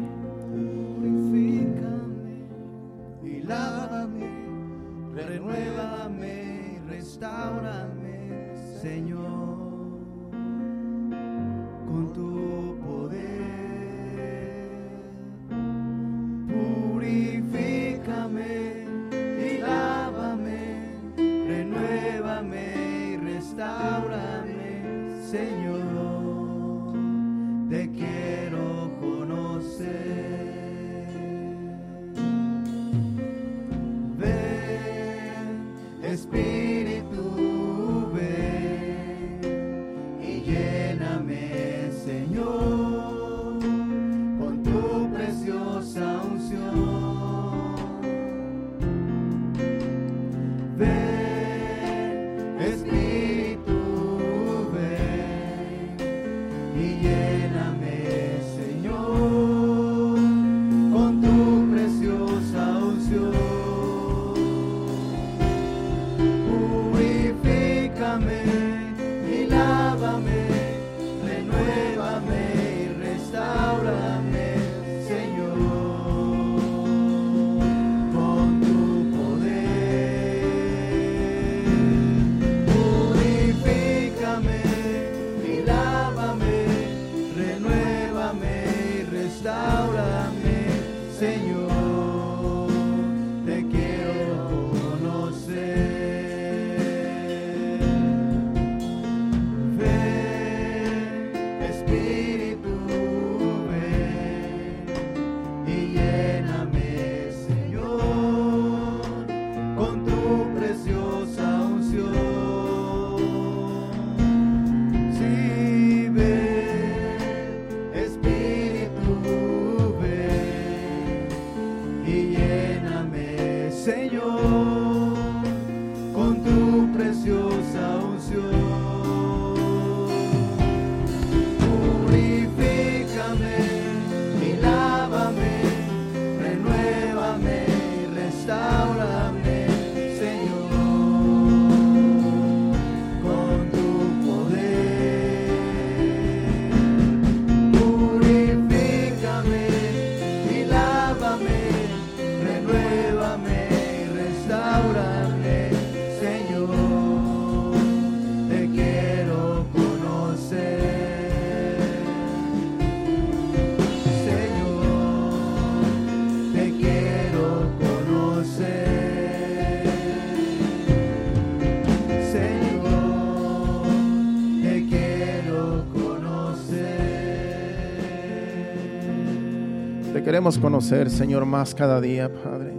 B: Queremos conocer, Señor, más cada día, Padre.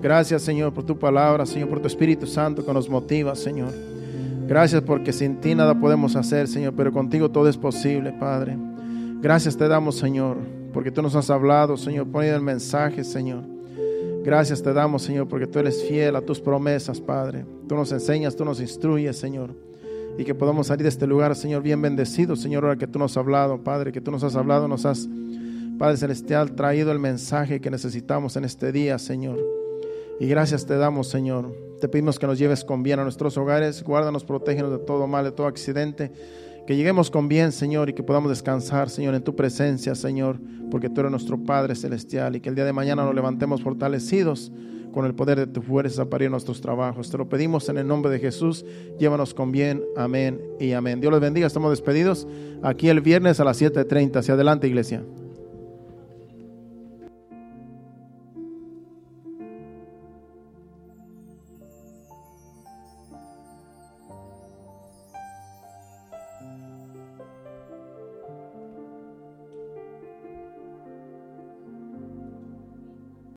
B: Gracias, Señor, por tu palabra, Señor, por tu Espíritu Santo que nos motiva, Señor. Gracias porque sin ti nada podemos hacer, Señor, pero contigo todo es posible, Padre. Gracias te damos, Señor, porque tú nos has hablado, Señor, poniendo el mensaje, Señor. Gracias te damos, Señor, porque tú eres fiel a tus promesas, Padre. Tú nos enseñas, tú nos instruyes, Señor. Y que podamos salir de este lugar, Señor, bien bendecidos, Señor, ahora que tú nos has hablado, Padre, que tú nos has hablado, nos has, Padre Celestial, traído el mensaje que necesitamos en este día, Señor. Y gracias te damos, Señor. Te pedimos que nos lleves con bien a nuestros hogares, guárdanos, protégenos de todo mal, de todo accidente. Que lleguemos con bien, Señor, y que podamos descansar, Señor, en tu presencia, Señor, porque tú eres nuestro Padre Celestial y que el día de mañana nos levantemos fortalecidos con el poder de tu fuerza para ir a nuestros trabajos. Te lo pedimos en el nombre de Jesús. Llévanos con bien. Amén y amén. Dios los bendiga. Estamos despedidos aquí el viernes a las 7.30. Hacia adelante, iglesia.